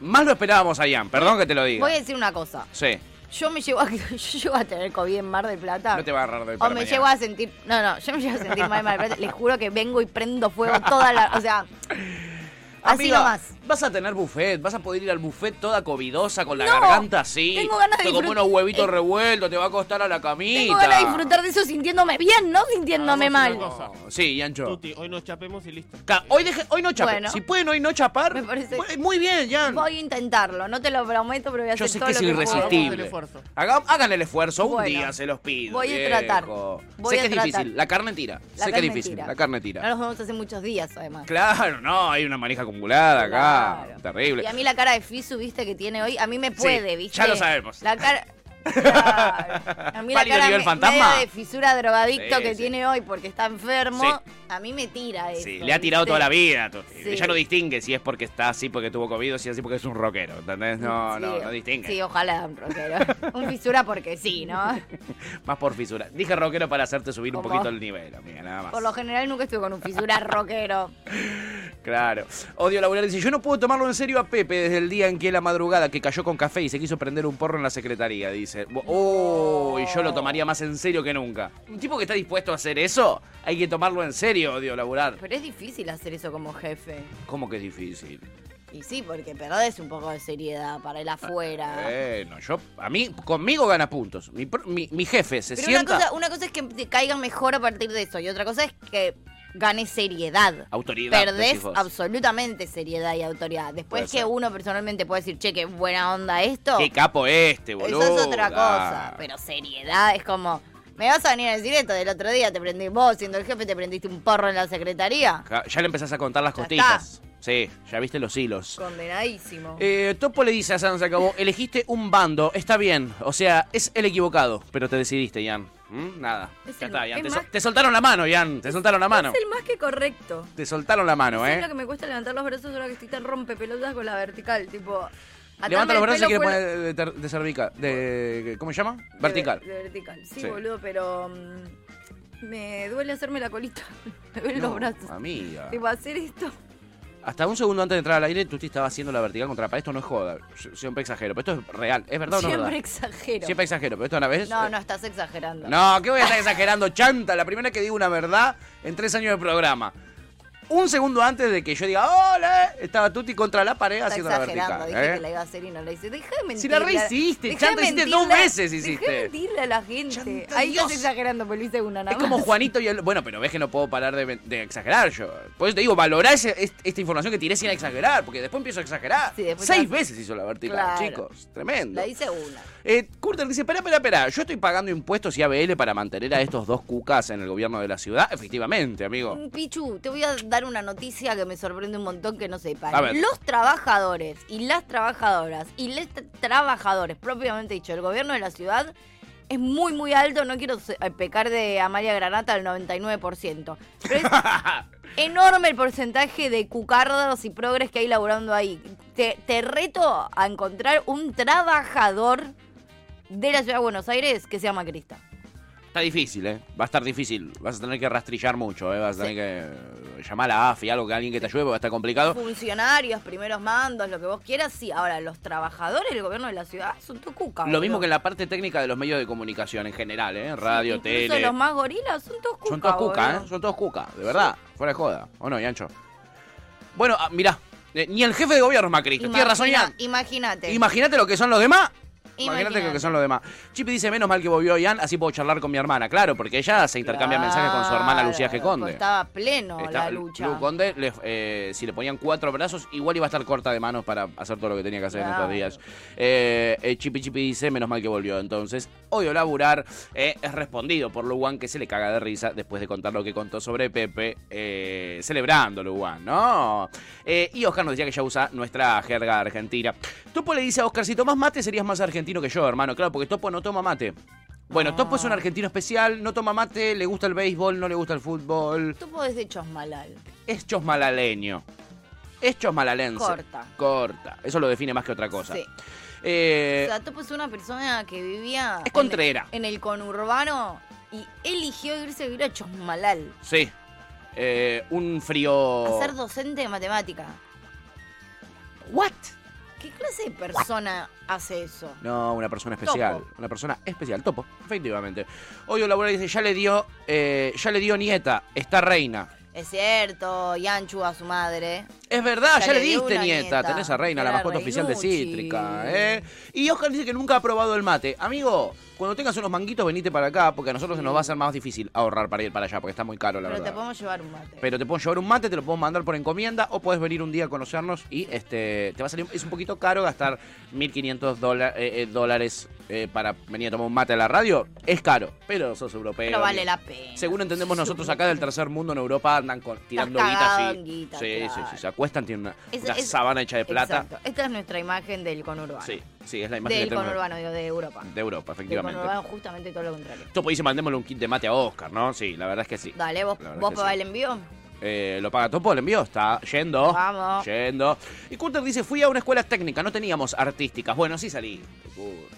Más lo esperábamos a Ian, perdón que te lo diga. voy a decir una cosa. Sí, Yo me llevo a, yo llego a tener COVID en Mar del Plata. no te va a agarrar de O me mañana. llego a sentir. No, no, yo me llego a sentir mal en Mar del Plata. Les juro que vengo y prendo fuego toda la. O sea. Así Amiga, nomás. Vas a tener buffet, vas a poder ir al buffet toda covidosa, con la No, garganta así. tengo ganas de Te como unos huevitos Eh, revueltos, te va a costar a la camita. Tengo ganas de disfrutar de eso sintiéndome bien, no sintiéndome Hagamos mal. cosa. Sí, Yancho. Tuti, hoy nos chapemos y listo. Ca- Hoy, deje- hoy no chapar. Bueno. si pueden hoy no chapar, Me parece- muy bien, Jan. Voy a intentarlo, no te lo prometo, pero voy a Yo hacer sé todo que es irresistible. hagan el esfuerzo, un día se los pido. voy a viejo. tratar. Voy sé a que es difícil, la carne tira. La sé que es difícil, tira. la carne tira. No nos vemos hace muchos días, además. Claro, no, hay una manija acumulada acá. Claro. Terrible. Y a mí la cara de Fisu, viste, que tiene hoy, a mí me puede, viste. ya lo sabemos. La cara. Claro. A mí la cara me- fantasma. medio de fisura drogadicto Sí, que sí. tiene hoy porque está enfermo, Sí. a mí me tira eso. Sí, le ha tirado ¿viste? toda la vida. Ella no distingue si es porque está así porque tuvo COVID o si es así porque es un rockero. ¿Entendés? No, no, no distingue. Sí, ojalá un rockero. un fisura porque sí, ¿no? Más por fisura. Dije rockero para hacerte subir un poquito el nivel, amiga, nada más. Por lo general nunca estuve con un fisura rockero. Claro. Odio laburar. Dice, yo no puedo tomarlo en serio a Pepe desde el día en que la madrugada que cayó con café y se quiso prender un porro en la secretaría. Dice, oh, y yo lo tomaría más en serio que nunca. Un tipo que está dispuesto a hacer eso, hay que tomarlo en serio, odio laburar. Pero es difícil hacer eso como jefe. ¿Cómo que es difícil? Y sí, porque perdés un poco de seriedad para el afuera. Bueno, yo, a mí, conmigo gana puntos. Mi, mi- mi jefe se Pero una sienta... cosa, una cosa es que te caiga mejor a partir de eso y otra cosa es que gane seriedad. Autoridad, Perdés absolutamente seriedad y autoridad. Después Puede que ser. uno personalmente puede decir, che, qué buena onda esto. Qué capo este, boludo. Eso es otra cosa. Pero seriedad es como, ¿me vas a venir a decir esto? Del otro día te prendí vos, siendo el jefe, te prendiste un porro en la secretaría. Ya le empezás a contar las Ya costillas. Sí, ya viste los hilos. Condenadísimo. Eh, Topo le dice a San se acabó, elegiste un bando, está bien, o sea, es el equivocado, pero te decidiste, Ian. ¿Mm? Nada, Es ya el- está, Ian. es Te, soltaron la mano, Ian, te soltaron la mano. Es el más que correcto. Te soltaron la mano, ¿Sabes ¿eh? lo que me cuesta levantar los brazos ahora que estoy tan rompepelotas con la vertical? Tipo. Levanta los brazos y quiere poner de, ter- de cervical, de, ¿cómo se llama? De Vertical. ver- De, vertical. Sí, Sí. boludo, pero. mm, me duele hacerme la colita. me duelen No, los brazos. Amiga. Tipo, hacer esto. Hasta un segundo antes de entrar al aire, tú te estabas haciendo la vertical contra la pared. Esto no es joda. Yo Siempre exagero, pero esto es real. ¿Es verdad o no es Siempre verdad? exagero. Siempre exagero, pero esto una vez. No, no, estás exagerando. No, ¿qué voy a estar exagerando, chanta? La primera que digo una verdad en tres años de programa. Un segundo antes de que yo diga, hola, estaba Tuti contra la pared Está haciendo la vertical. Dije ¿eh? que la iba a hacer y no la hice. Deja de. Si la rehiciste, Dejá chanta, de hiciste dos veces, hiciste. Dejá de mentirle a la gente. Ahí estás exagerando, pero lo hice una nada Es como. Juanito y el... Bueno, pero ves que no puedo parar de, de exagerar yo. Por eso te digo, valorá ese- esta información que tiré sin exagerar, porque después empiezo a exagerar. Sí, Seis te veces hizo la vertical, Claro. chicos. Tremendo. La hice una. Eh, Curter dice, espera, espera, espera, yo estoy pagando impuestos y ABL para mantener a estos dos cucas en el gobierno de la ciudad. Efectivamente, amigo. Mm, Pichu, te voy a dar una noticia que me sorprende un montón que no sepas. Los trabajadores y las trabajadoras y los tra- trabajadores, propiamente dicho, el gobierno de la ciudad es muy, muy alto. No quiero eh, pecar de Amalia Granata al 99%. Pero es enorme el porcentaje de cucardos y progres que hay laburando ahí. Te, te reto a encontrar un trabajador de la ciudad de Buenos Aires que sea macrista. Está difícil, ¿eh? Va a estar difícil. Vas a tener que rastrillar mucho, ¿eh? Vas a tener que llamar a la AFI, algo que alguien que te ayude, porque va a estar complicado. Funcionarios, primeros mandos, lo que vos quieras, sí. Ahora, los trabajadores del gobierno de la ciudad son tu cuca. Lo mismo que en la parte técnica de los medios de comunicación en general, ¿eh? Radio, Incluso tele. los más gorilas son todos cuca. Son todos cuca, ¿eh? Son todos cuca, de verdad. Fuera de joda. ¿O no, Yancho? Bueno, ah, mirá. eh, ni el jefe de gobierno es macrista. Tienes razón, Yan. Imagínate. Imagínate lo que son los demás. Imagínate lo que son los demás. Chipi dice, menos mal que volvió Ian, así puedo charlar con mi hermana. Claro, porque ella se intercambia mensajes con su hermana Lucía G. Claro, Conde. Estaba pleno Está- la lucha. Lu Conde, le- eh, si le ponían cuatro brazos, igual iba a estar corta de manos para hacer todo lo que tenía que hacer en estos Claro. días. Eh, eh, Chipi Chipi dice, menos mal que volvió. Entonces, odio laburar. eh, es respondido por Luwan, que se le caga de risa después de contar lo que contó sobre Pepe, eh, celebrando Luwan, ¿no? Y Oscar nos decía que ya usa nuestra jerga argentina. Topo le dice a Oscar, si tomás mate serías más argentino que yo, hermano. Claro, porque Topo no toma mate. Bueno, Topo es un argentino especial, no toma mate, le gusta el béisbol, no le gusta el fútbol. Tú podés de Chosmalal. Es chosmalaleño. Es chosmalalense. Corta. Corta. Eso lo define más que otra cosa. Sí. Eh, O sea, Topo es una persona que vivía. Es contrera. En, en el conurbano y eligió irse a vivir a Chosmalal. sí. Eh, un frío. A ser docente de matemática. ¿What? ¿Qué clase de persona hace eso? No, una persona especial. Topo. Una persona especial. Topo, efectivamente. Hoy Laura dice, ya le dio, eh, ya le dio nieta, está reina. Es cierto, Yanchu a su madre. Es verdad, ya, Ya le le diste nieta. nieta. Tenés a Reina, la mascota oficial de. Cítrica. ¿eh? Y Oscar dice que nunca ha probado el mate. Amigo, cuando tengas unos manguitos, venite para acá, porque a nosotros se nos va a hacer más difícil ahorrar para ir para allá, porque está muy caro, la Pero te verdad. podemos llevar un mate. Pero te puedo llevar un mate, te lo puedo mandar por encomienda o puedes venir un día a conocernos y este te va a salir es un poquito caro gastar 1500 dola- eh, eh, dólares eh, para venir a tomar un mate a la radio. Es caro, pero sos europeo. Pero vale y- la pena. Según entendemos nosotros acá del tercer mundo en Europa andan con- tirando guita así. guita, sí, sí, claro. sí, se acuestan, tienen una, Es- una es- sábana hecha de plata. Exacto. Esta es nuestra imagen del conurbano. Sí, sí, es la imagen Del tengo conurbano, digo, de Europa. de Europa, Del efectivamente. conurbano, justamente todo lo contrario. Topo dice mandémosle un kit de mate a Oscar, ¿no? Sí, la verdad es que sí. Dale, vos, vos pagás sí. el envío. Eh, lo paga Topo, el envío está yendo. Vamos. Yendo. Y Cutter dice, fui a una escuela técnica, no teníamos artísticas. Bueno, sí Cutter.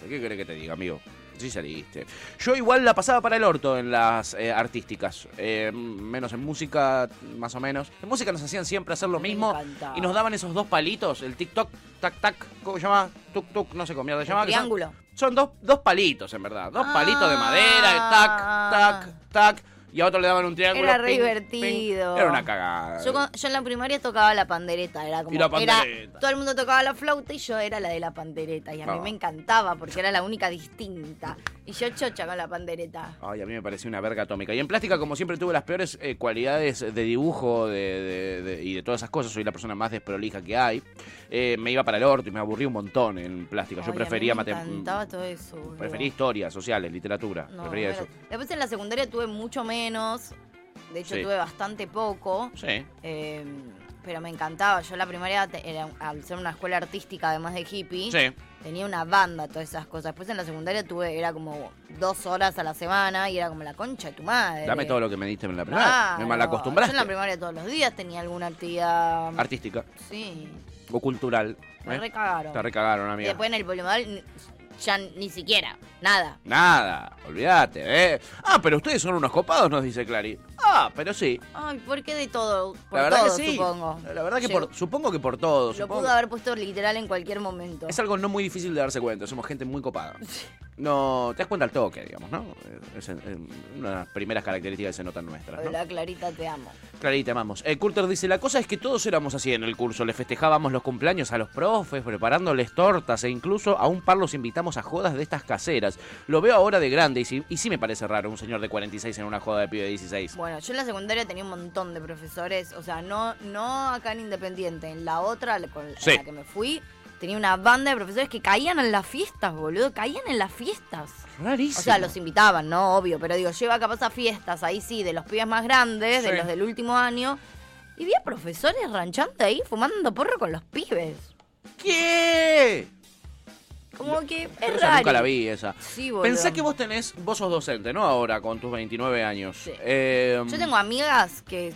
¿Qué querés que te diga, amigo? Sí saliste. Yo igual la pasaba para el orto en las eh, artísticas. Eh, menos en música, más o menos. En música nos hacían siempre hacer lo mismo. Y nos daban esos dos palitos, el tic-toc, tac-tac, ¿cómo se llama? Tuk-tuk, no sé cómo mierda se llama. son- triángulo. Son, dos, dos palitos, en verdad. Dos Ah. palitos de madera, tac, tac, tac. Y a otro le daban un triángulo. Era re ping, divertido. ping. Era una cagada. Yo, en la primaria tocaba la pandereta, era como Y la era- pandereta. todo el mundo tocaba la flauta y yo era la de la pandereta y a mí Ah. me encantaba porque era la única distinta y yo chocha con la pandereta. Ay, a mí me pareció una verga atómica. Y en plástica, como siempre, tuve las peores eh, cualidades de dibujo de, de- de- y de todas esas cosas. Soy la persona más desprolija que hay. Eh, me iba para el orto y me aburrí un montón en plástica. Yo Ay, prefería a mí me matem- encantaba todo eso. Prefería historias sociales, literatura. No, prefería eso. Después en la secundaria tuve mucho menos. De hecho, Sí. tuve bastante poco. Sí. eh, pero me encantaba. Yo la primaria, te- era, al ser una escuela artística, además de hippie, Sí. tenía una banda, todas esas cosas. Después en la secundaria tuve, era como dos horas a la semana y era como la concha de tu madre. Dame todo lo que me diste en la primera. Claro. Me malacostumbraste. Yo en la primaria todos los días tenía alguna actividad. Artística sí, o cultural. me ¿eh? recagaron. Te recagaron, Y amiga. después en el polinomal ni- ya ni siquiera, nada. Nada, olvídate, ¿eh? Ah, pero ustedes son unos copados, nos dice Clary. Ah, pero sí. Ay, ¿por qué de todo? Por la verdad todo, que sí. supongo. La verdad que por, supongo que por todo. Lo supongo- pudo haber puesto literal en cualquier momento. Es algo no muy difícil de darse cuenta, somos gente muy copada. No, te das cuenta al toque, digamos, ¿no? Es, es una de las primeras características que se notan nuestras, ¿no? Hola, Clarita, te amo. Clarita, amamos. Eh, Curter dice, la cosa es que todos éramos así en el curso, le festejábamos los cumpleaños a los profes, preparándoles tortas e incluso a un par los invitamos a jodas de estas caseras. Lo veo ahora de grande y sí, y sí me parece raro un señor de 46 en una joda de pibe de 16. Bueno, yo en la secundaria tenía un montón de profesores, o sea, no, no acá en Independiente, en la otra, con la Sí. la que me fui, tenía una banda de profesores que caían en las fiestas, boludo, caían en las fiestas. Rarísimo. O sea, los invitaban, ¿no? Obvio, pero digo, lleva capaz a fiestas, ahí sí, de los pibes más grandes, Sí. de los del último año, y vi a profesores ranchando ahí fumando porro con los pibes. ¿Qué? Como que es Esa raro. nunca la vi esa. Sí, boludo. Pensá que vos tenés, vos sos docente, ¿no? Ahora, con tus 29 años. Sí. Eh, Yo tengo amigas que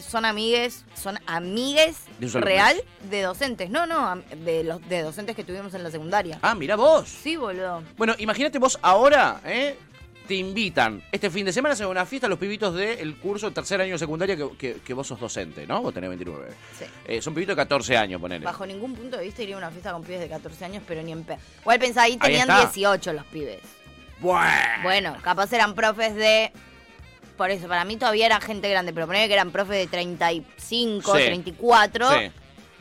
son amigues, son amigues real de docentes. No, no, de los de docentes que tuvimos en la secundaria. Ah, mirá vos. Sí, boludo. Bueno, imagínate vos ahora, ¿eh? Te invitan. Este fin de semana se una fiesta los pibitos del curso tercer año de secundaria que, que- que vos sos docente, ¿no? Vos tenés 29. Sí. Eh, son pibitos de 14 años, ponele. Bajo ningún punto de vista iría a una fiesta con pibes de 14 años, pero ni en pe. Igual pensá, ahí tenían está. 18 los pibes. Bueno. Bueno, capaz eran profes de. Por eso, para mí todavía era gente grande, pero ponele que eran profes de 35, Sí. 34, Sí.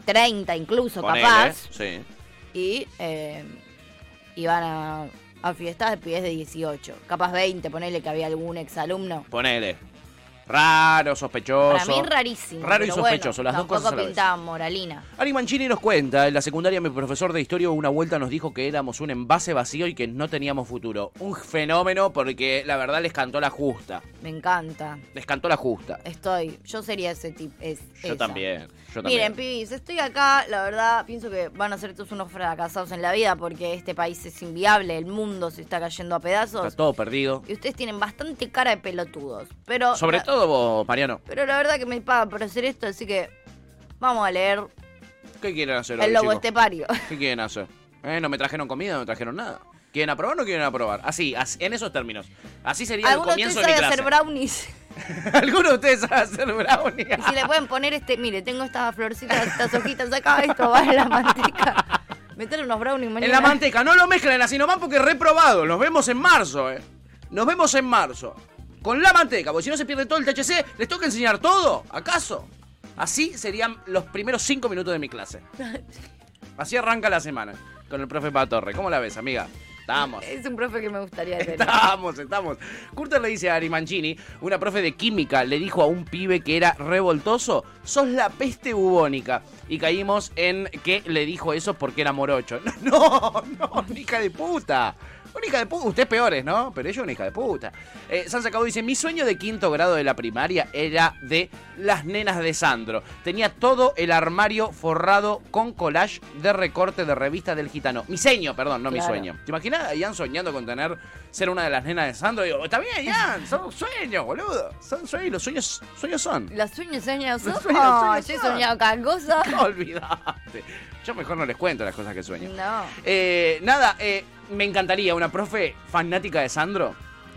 30 incluso, Ponele, capaz. Sí. Y eh, iban a, a fiestas de pibes de 18. Capaz 20, ponele que había algún exalumno. Ponele. Raro, sospechoso. Para mí rarísimo. Raro y pero bueno, sospechoso, las dos cosas a la vez. pintaban moralina. Ari Mancini nos cuenta, en la secundaria mi profesor de historia una vuelta nos dijo que éramos un envase vacío y que no teníamos futuro. Un fenómeno porque la verdad les cantó la justa. Me encanta. Les cantó la justa. Estoy. Yo sería ese tipo. Es, Yo esa. también. Yo también. Miren, pibis, estoy acá, la verdad, pienso que van a ser todos unos fracasados en la vida porque este país es inviable, el mundo se está cayendo a pedazos. Está todo perdido. Y ustedes tienen bastante cara de pelotudos. Pero. Sobre la- todo vos, Mariano. Pero la verdad que me pagan por hacer esto, así que. Vamos a leer ¿Qué quieren hacer hoy, El lobo chicos? estepario. ¿Qué quieren hacer? ¿Eh? ¿No me trajeron comida? ¿No me trajeron nada? ¿Quieren aprobar o no quieren aprobar? Así, así, en esos términos. Así sería el ¿Alguno de comienzo de mi clase. hacer brownies? ¿Alguno de ustedes sabe hacer brownie? Y si le pueden poner este, mire, tengo estas florcitas, estas hojitas acá, esto va en la manteca. Meter unos brownies mañana. En la manteca, no lo mezclen así nomás porque reprobado. Nos vemos en marzo, eh. Nos vemos en marzo. Con la manteca, porque si no se pierde todo el THC, ¿les toca enseñar todo? ¿Acaso? Así serían los primeros cinco minutos de mi clase. Así arranca la semana con el profe Patorre. ¿Cómo la ves, amiga? Estamos. Es un profe que me gustaría tener. Estamos, estamos. Curter le dice a Ari Mancini, una profe de química, le dijo a un pibe que era revoltoso, sos la peste bubónica. Y caímos en que le dijo eso porque era morocho. No, no, una hija de puta. Una hija de puta. Ustedes peores, ¿no? Pero ella es una hija de puta. Eh, Sansa Cabo dice, mi sueño de quinto grado de la primaria era de las nenas de Sandro. Tenía todo el armario forrado con collage de recorte de revista del gitano. Mi sueño, perdón, no mi sueño. ¿Te imaginas a Ian soñando con tener ser una de las nenas de Sandro? Digo, está bien, Ian, son sueños, boludo. Son sueños, los sueños, sueños son. Los sueños, sueños, Los son. sueños, Oh, sueños yo he soñado cada cosa. No olvidaste. Yo mejor no les cuento las cosas que sueño. No. Eh, nada, eh, me encantaría una profe fanática de Sandro.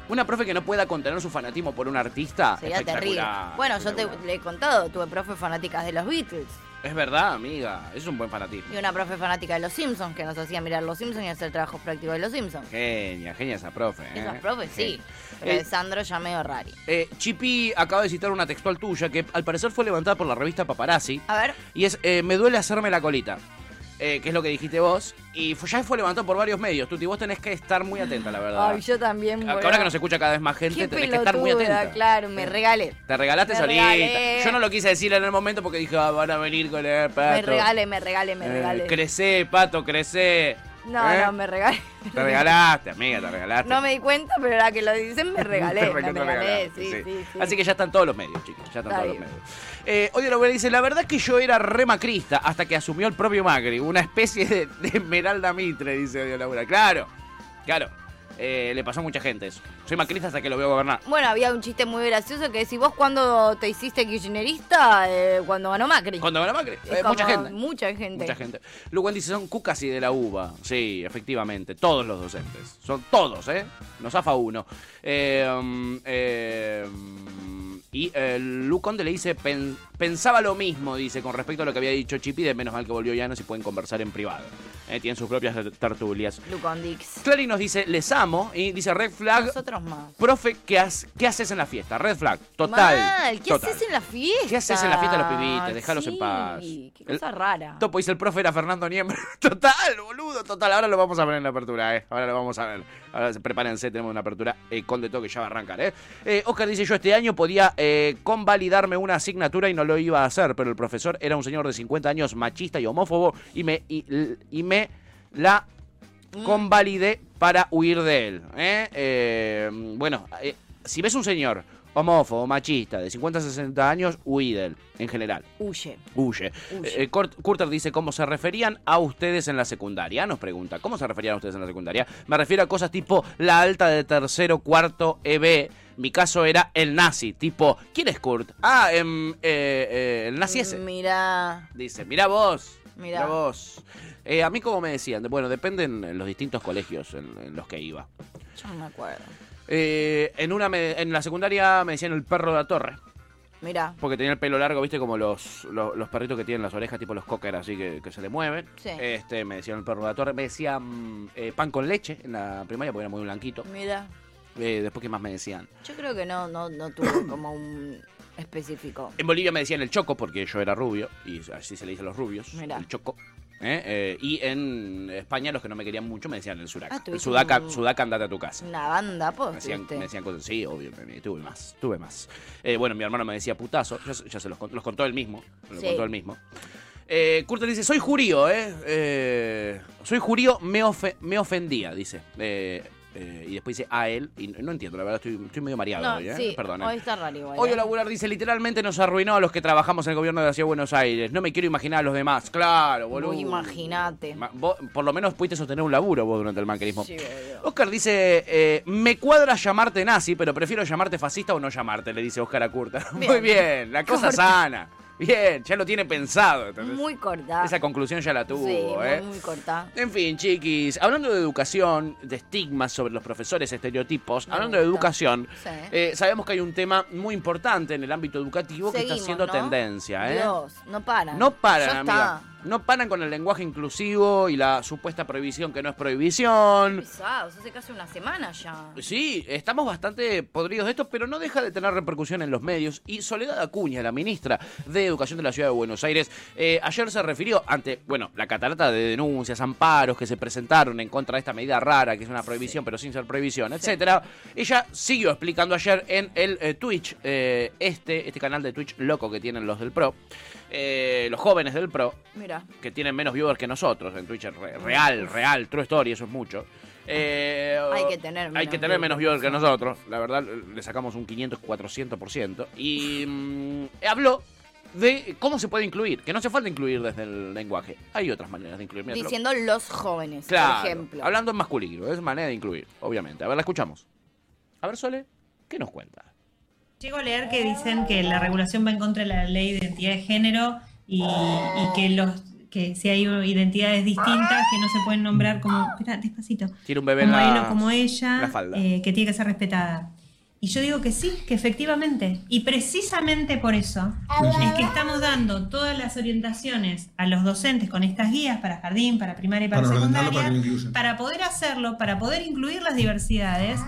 Una profe que no pueda contener su fanatismo por un artista. Sería terrible. Bueno, yo te le he contado, tuve profe fanáticas de los Beatles Es verdad, amiga. Es un buen fanatismo. y una profe fanática de los Simpsons que nos hacía mirar los Simpsons y hacer trabajos prácticos de los Simpsons. Genia, genia esa profe. ¿eh? Esas profes sí. Pero Eh, de Sandro ya medio rari. eh, Chipi acaba de citar una textual tuya que al parecer fue levantada por la revista Paparazzi. A ver. Y es, eh, me duele hacerme la colita. Eh, que es lo que dijiste vos. Y fue- ya fue levantado por varios medios. Tuti, vos tenés que estar muy atenta, la verdad. Ay, yo también. Ahora que nos escucha cada vez más gente, Qué tenés que estar muy atenta. claro, me regalé. Te regalaste Me solita. regalé. Yo no lo quise decir en el momento porque dije, ah, van a venir con el pato. Me regalé, me regalé, me Eh, regalé. crecé, pato, crecé. No, ¿Eh? no, me regalé. Te regalaste, amiga, te regalaste. No me di cuenta, pero ahora que lo dicen me regalé. Me regalé, sí, sí. sí, sí. Así que ya están todos los medios, chicos. Ya están Está todos los medios. Eh, Oye, Laura dice, la verdad es que yo era re macrista hasta que asumió el propio Macri. Una especie de, de Esmeralda Mitre, dice Odio Laura. Claro, claro. Eh, le pasó a mucha gente eso. Soy macrista hasta que lo veo gobernar. Bueno, había un chiste muy gracioso que si vos cuando te hiciste kirchnerista, eh, cuando ganó Macri. Cuando ganó Macri. Eh, mucha gente. Mucha gente. Mucha gente. Luego dice, son cucas y de la uva. Sí, efectivamente. Todos los docentes. Son todos, ¿eh? Nos zafa uno. Eh, um, eh, um, y eh, Lu Conde le dice, "Pen- pensaba lo mismo, dice, con respecto a lo que había dicho Chipi, de menos mal que volvió Llanos y pueden conversar en privado. Eh, tienen sus propias ter- tertulias. Lucon Dix. Clary nos dice, les amo. Y dice, red flag. Nosotros más. Profe, ¿qué, has- ¿qué haces en la fiesta? Red flag. Total. Mal, ¿qué total. haces en la fiesta? ¿Qué haces en la fiesta de los pibites? Déjalos en paz. Qué cosa rara. Topo dice el profe era Fernando Niembro. Total, boludo, total. Ahora lo vamos a ver en la apertura, ¿eh? Ahora lo vamos a ver. Ahora prepárense, tenemos una apertura eh, con de todo que ya va a arrancar, ¿eh? Eh, Oscar dice: Yo este año podía eh, convalidarme una asignatura y no lo iba a hacer, pero el profesor era un señor de 50 años machista y homófobo y me, y, y me la convalidé para huir de él. ¿eh? Eh, bueno, eh, si ves un señor homófobo, machista, de 50 a 60 años, huí de él, en general. Huye. Huye. Huye. Eh, Kurt- Curter dice cómo se referían a ustedes en la secundaria. Nos pregunta, ¿cómo se referían a ustedes en la secundaria? Me refiero a cosas tipo la alta de tercero, cuarto, EB. Mi caso era el nazi, tipo, ¿quién es Kurt? Ah, em, eh, eh, el nazi ese. Mira. Dice, mira vos. Mirá. Mira vos. Eh, a mí, como me decían, bueno, dependen en los distintos colegios en, en los que iba. Yo no me acuerdo. Eh, en, una me- en la secundaria me decían el perro de la torre. Mira. Porque tenía el pelo largo, viste, como los, los, los perritos que tienen las orejas, tipo los cocker, así que, que se le mueven. Sí. Este, me decían el perro de la torre. Me decían eh, pan con leche en la primaria porque era muy blanquito. Mira. Eh, después, ¿qué más me decían? Yo creo que no, no, no tuvo como un específico. En Bolivia me decían el choco porque yo era rubio y así se le dice a los rubios. Mirá. El choco. ¿eh? Eh, y en España los que no me querían mucho me decían el suraca. Ah, el sudaca, un- sudaca, andate a tu casa. Una banda, pues. Me decían, ¿viste? me decían cosas, sí, obvio, me- tuve más, tuve más. Eh, bueno, mi hermano me decía putazo, ya, se- ya se los, contó- los contó él mismo, Sí. contó él mismo. Eh, dice, soy jurío, ¿eh? Eh, soy jurío, me, ofe- me ofendía, dice. Eh, eh, y después dice a él, y no entiendo, la verdad, estoy, estoy medio mareado No, hoy, ¿eh? sí, Perdón. hoy está raro igual. Hoy ¿eh? laburar dice, literalmente nos arruinó a los que trabajamos en el gobierno de la Ciudad de Buenos Aires. No me quiero imaginar a los demás. Claro, boludo. Imagínate. Por lo menos pudiste sostener un laburo vos durante el macrismo. Sí. Oscar dice, eh, me cuadra llamarte nazi, pero prefiero llamarte fascista o no llamarte, le dice Oscar a Curta. Muy Bien. bien, la cosa Corta. sana. Bien, ya lo tiene pensado. Muy corta. Esa conclusión ya la tuvo, sí, ¿eh? muy, muy corta. En fin, chiquis, hablando de educación, de estigmas sobre los profesores, estereotipos, Me hablando de educación, Sí. eh, sabemos que hay un tema muy importante en el ámbito educativo que está ¿no? tendencia, ¿eh? Dios, no paran. No paran, Ya amiga. No paran con el lenguaje inclusivo y la supuesta prohibición que no es prohibición. Pesados, hace casi una semana ya. Sí, estamos bastante podridos de esto, pero no deja de tener repercusión en los medios. Y Soledad Acuña, la ministra de Educación de la Ciudad de Buenos Aires, eh, ayer se refirió ante, bueno, la catarata de denuncias, amparos que se presentaron en contra de esta medida rara, que es una prohibición, pero sin ser prohibición, etcétera. Ella siguió explicando ayer en el eh, Twitch, eh, este, este canal de Twitch loco que tienen los del Pro, eh, los jóvenes del Pro, Mira. que tienen menos viewers que nosotros en Twitch. re- real, real, true story, eso es mucho. Eh, Hay que tener hay menos que tener menos viewers que nosotros. La verdad, le sacamos un 500, 400%. Y mm, habló de cómo se puede incluir. Que no hace falta incluir desde el lenguaje. Hay otras maneras de incluir. Mira, te lo- Diciendo los jóvenes, Claro, por ejemplo. hablando en masculino. Es manera de incluir, obviamente. A ver, la escuchamos. A ver, Sole, ¿qué nos cuenta? Llego a leer que dicen que la regulación va en contra de la ley de identidad de género y, y que los que si hay identidades distintas que no se pueden nombrar como espera, despacito Tiene un bebé en como la, él o como ella la falda. eh, que tiene que ser respetada y yo digo que sí que efectivamente y precisamente por eso es que estamos dando todas las orientaciones a los docentes con estas guías para jardín para primaria y para, secundaria para poder hacerlo para poder incluir las diversidades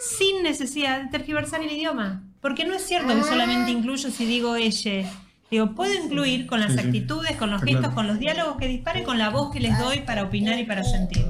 sin necesidad de tergiversar el idioma. Porque no es cierto que solamente incluyo si digo ella. Digo, puedo incluir con las Sí, sí. actitudes, con los gestos, claro. con los diálogos que dispare, con la voz que les doy para opinar y para sentir.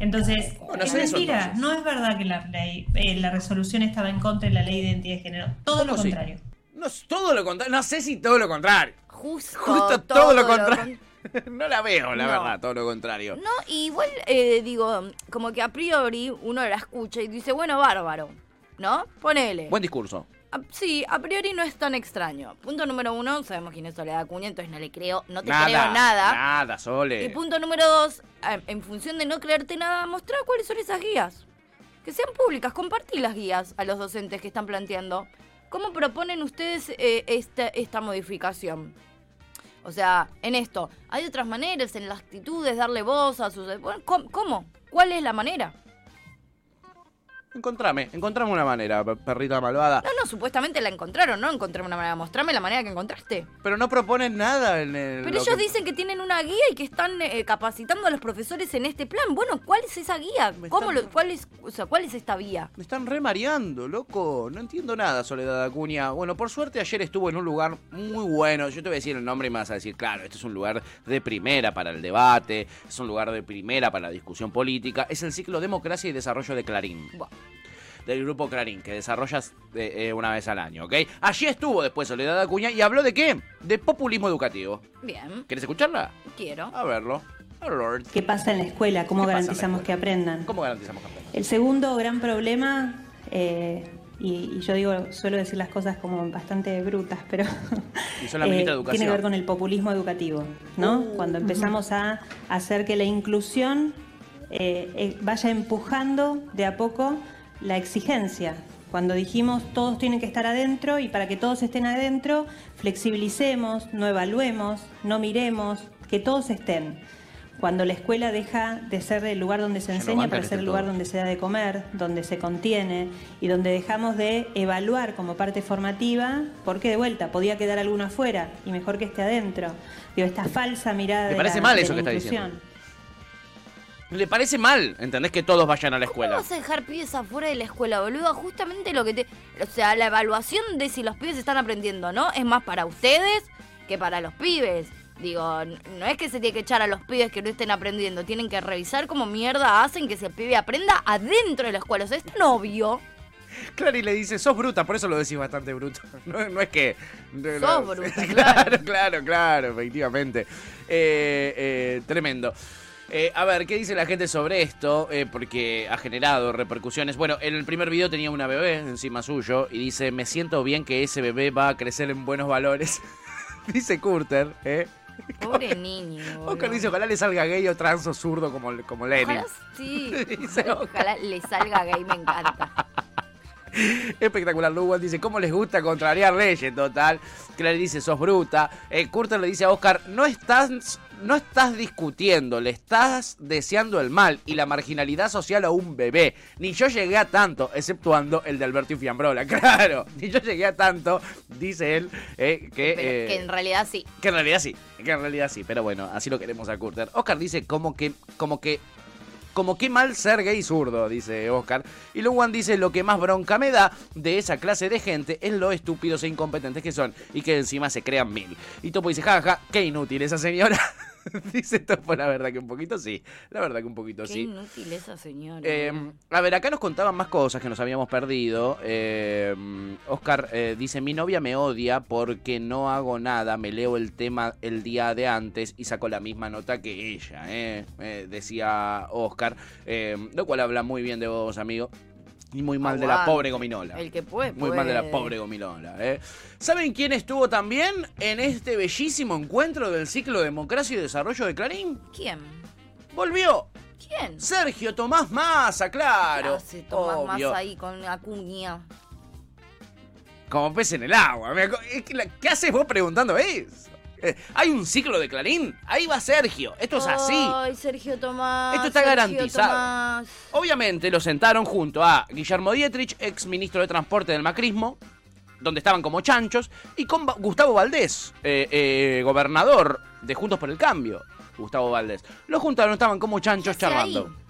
Entonces, Bueno, es eso, mentira. entonces. No es verdad que la, ley- eh, la resolución estaba en contra de la ley de identidad de género. Todo lo ¿Cómo sí? contrario. No, es todo lo contrario. No sé si todo lo contrario. Justo, Justo todo, lo con- contrario. no la veo, la No. verdad, todo lo contrario. No, igual eh, digo, como que a priori uno la escucha y dice, bueno, bárbaro, ¿no? Ponele. Buen discurso. A- sí, a priori no es tan extraño. Punto número uno, sabemos quién es Soledad Acuña, entonces no le creo, no te nada, creo nada. Nada, Sole. Y punto número dos, eh, en función de no creerte nada, mostrar cuáles son esas guías. Que sean públicas, compartir las guías a los docentes que están planteando. ¿Cómo proponen ustedes eh, esta, esta modificación? O sea, en esto, ¿hay otras maneras en las actitudes, darle voz a sus... bueno, ¿cómo- ¿Cómo? ¿Cuál es la manera? Encontrame, encontrame una manera, per- perrita malvada. No, no, supuestamente la encontraron, ¿no? Encontrame una manera. Mostrame la manera que encontraste. Pero no proponen nada en el. Pero lo ellos que- dicen que tienen una guía y que están eh, capacitando a los profesores en este plan. Bueno, ¿cuál es esa guía? Me ¿Cómo están- lo, cuál, es, o sea, ¿Cuál es esta vía? Me están remareando, loco. No entiendo nada, Soledad Acuña. Bueno, por suerte ayer estuvo en un lugar muy bueno. Yo te voy a decir el nombre y me vas a decir, claro, este es un lugar de primera para el debate, es un lugar de primera para la discusión política. Es el ciclo Democracia y Desarrollo de Clarín. Del grupo Clarín, que desarrollas eh, eh, una vez al año, ¿ok? Allí estuvo después Soledad Acuña y habló de qué? De populismo educativo. Bien, ¿Quieres escucharla? quiero. A verlo. Lord. ¿Qué pasa en la escuela? ¿Cómo ¿Qué pasa en la garantizamos escuela? que aprendan? ¿Cómo garantizamos que aprendan? El segundo gran problema, eh, y, y yo digo, suelo decir las cosas como bastante brutas, pero Y son la Educación. tiene que ver con el populismo educativo, ¿no? Cuando empezamos a hacer que la inclusión eh, eh, vaya empujando de a poco la exigencia. Cuando dijimos todos tienen que estar adentro y para que todos estén adentro, flexibilicemos, no evaluemos, no miremos, que todos estén. cuando la escuela deja de ser el lugar donde se enseña para ser el lugar donde se da de comer, donde se contiene y donde dejamos de evaluar como parte formativa, porque de vuelta podía quedar alguno afuera y mejor que esté adentro. Digo, esta falsa mirada Me de parece la, mal de eso la que está diciendo. Le parece mal, ¿entendés? Que todos vayan a la ¿Cómo escuela. vas a dejar pibes afuera de la escuela, boludo? Justamente lo que te... O sea, la evaluación de si los pibes están aprendiendo o no es más para ustedes que para los pibes. Digo, no es que se tiene que echar a los pibes que no estén aprendiendo. Tienen que revisar cómo mierda hacen que ese pibe aprenda adentro de la escuela. O sea, es tan obvio. Clary le dice, sos bruta, por eso lo decís bastante bruto. No, no es que... no, Sos no. bruta, claro, claro, claro, efectivamente. Eh, eh, tremendo. Eh, a ver, ¿qué dice la gente sobre esto? Eh, porque ha generado repercusiones. Bueno, en el primer video tenía una bebé encima suyo y dice, me siento bien que ese bebé va a crecer en buenos valores. dice Curter, ¿eh? Pobre niño. boludo. Oscar dice, ojalá le salga gay o trans o zurdo como, como Lenin. Ojalá sí. Dice Ojalá le salga gay, me encanta. Espectacular. Luwan dice, ¿cómo les gusta contrariar leyes? Total. Clary dice, sos bruta. Eh, Curter le dice a Oscar, no estás, no estás discutiendo, le estás deseando el mal y la marginalidad social a un bebé. Ni yo llegué a tanto, exceptuando el de Alberto y Fiambrola. Claro, ni yo llegué a tanto, dice él, eh, que... Eh, que en realidad sí. que en realidad sí, que en realidad sí, pero bueno, así lo queremos a Curter. Oscar dice como que, como que, como que mal ser gay zurdo, dice Oscar. Y Luwan dice lo que más bronca me da de esa clase de gente es lo estúpidos e incompetentes que son y que encima se crean mil. Y Topo dice, jaja, qué inútil esa señora. dice Topo, la verdad que un poquito sí, la verdad que un poquito Qué sí. inútil esa señora. Eh, a ver, acá nos contaban más cosas que nos habíamos perdido. Eh, Oscar eh, dice, mi novia me odia porque no hago nada, me leo el tema el día de antes y saco la misma nota que ella, eh, eh, decía Oscar, eh, lo cual habla muy bien de vos, amigo. Y muy mal de la pobre gominola. El que puede, Muy mal de la pobre gominola. ¿eh? ¿Saben quién estuvo también en este bellísimo encuentro del ciclo Democracia y Desarrollo de Clarín? ¿Quién? Volvió ¿Quién? Sergio Tomás Massa, claro. ¿Qué hace Tomás obvio. Massa ahí con Acuña? Como pez en el agua. ¿Qué haces vos preguntando eso? Hay un ciclo de Clarín. Ahí va Sergio. Esto es así. Ay, Sergio Tomás. Esto está Sergio garantizado. Tomás. Obviamente lo sentaron junto a Guillermo Dietrich, ex ministro de Transporte del Macrismo, donde estaban como chanchos, y con Gustavo Valdés, eh, eh, gobernador de Juntos por el Cambio. Gustavo Valdés. Lo juntaron, estaban como chanchos ¿Qué hace charlando. ahí?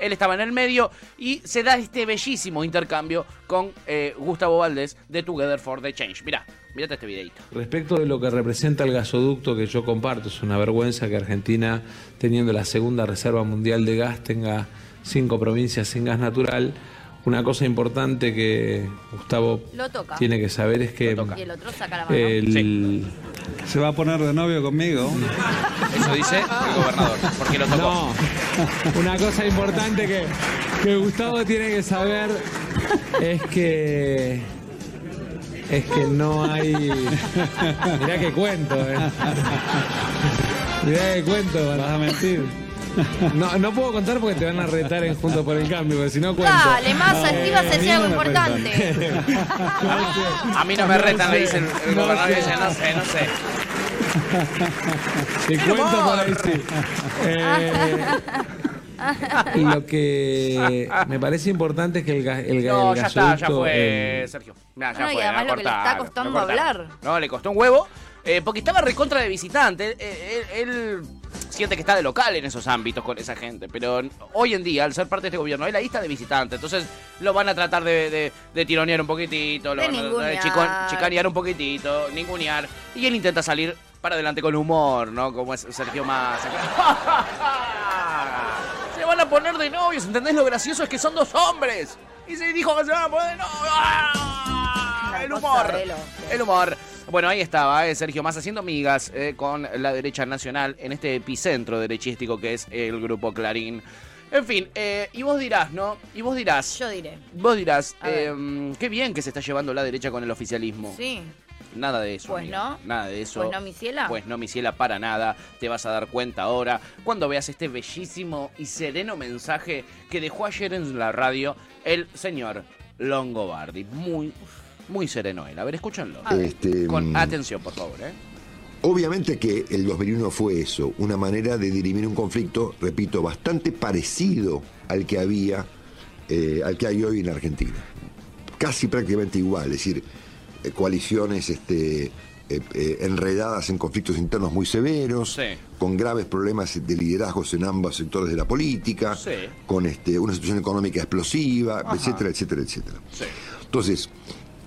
Él estaba en el medio y se da este bellísimo intercambio con eh, Gustavo Valdés de Together for the Change. Mirá, mirate este videito. Respecto de lo que representa el gasoducto que yo comparto, es una vergüenza que Argentina, teniendo la segunda reserva mundial de gas, tenga cinco provincias sin gas natural. Una cosa importante que Gustavo Lo toca. tiene que saber es que Y el otro saca la mano. el, ¿Se va a poner de novio conmigo? Eso dice el gobernador, porque lo tocó. No, una cosa importante que, que Gustavo tiene que saber es que es que no hay. Mirá que cuento, eh. Mirá que cuento. ¿Vas a mentir? No, no puedo contar porque te van a retar en Juntos por el Cambio, porque si no cuento. Dale, Massa, No, te ibas a a decir mí algo no me retan. importante. A mí no me retan, le dice el, No gobernador. sé. Dice, no sé, no sé. Te cuento por ahí sí. Eh, y lo que me parece importante es que el, ga- el, ga- No, el ya está, ya gasoducto, fue, eh, Sergio. Nah, ya No, y fue, además lo que le está cortaron, costando cortaron. hablar. No, le costó un huevo. eh, porque estaba recontra de visitante. Él, él- él siente que está de local en esos ámbitos con esa gente. Pero hoy en día, al ser parte de este gobierno, él ahí está de visitante. Entonces lo van a tratar de, de- de tironear un poquitito, lo De van a tratar de chicanear un poquitito, ningunear. Y él intenta salir para adelante con humor, ¿no? Como es Sergio Massa. Se van a poner de novios, ¿entendés? Lo gracioso es que son dos hombres. Y se dijo que se van a poner de novios. El humor. El humor. Bueno, ahí estaba eh, Sergio Massa haciendo migas eh, con la derecha nacional en este epicentro derechístico que es el grupo Clarín. En fin, eh, y vos dirás, ¿no? Y vos dirás. Yo diré. Vos dirás, eh, qué bien que se está llevando la derecha con el oficialismo. Sí. Nada de eso. Pues amiga. no. Nada de eso. Pues no, mi ciela. Pues no, mi ciela, para nada. Te vas a dar cuenta ahora cuando veas este bellísimo y sereno mensaje que dejó ayer en la radio el señor Longobardi. Muy, muy sereno él. A ver, escúchanlo. Este, Con mm, atención, por favor, ¿eh? Obviamente que el 2001 fue eso, una manera de dirimir un conflicto, repito, bastante parecido al que había, eh, al que hay hoy en Argentina. Casi prácticamente igual, es decir, eh, coaliciones este, eh, eh, enredadas en conflictos internos muy severos, Sí. con graves problemas de liderazgos en ambos sectores de la política, Sí. con este, una situación económica explosiva, Ajá. etcétera, etcétera, etcétera. Sí. Entonces,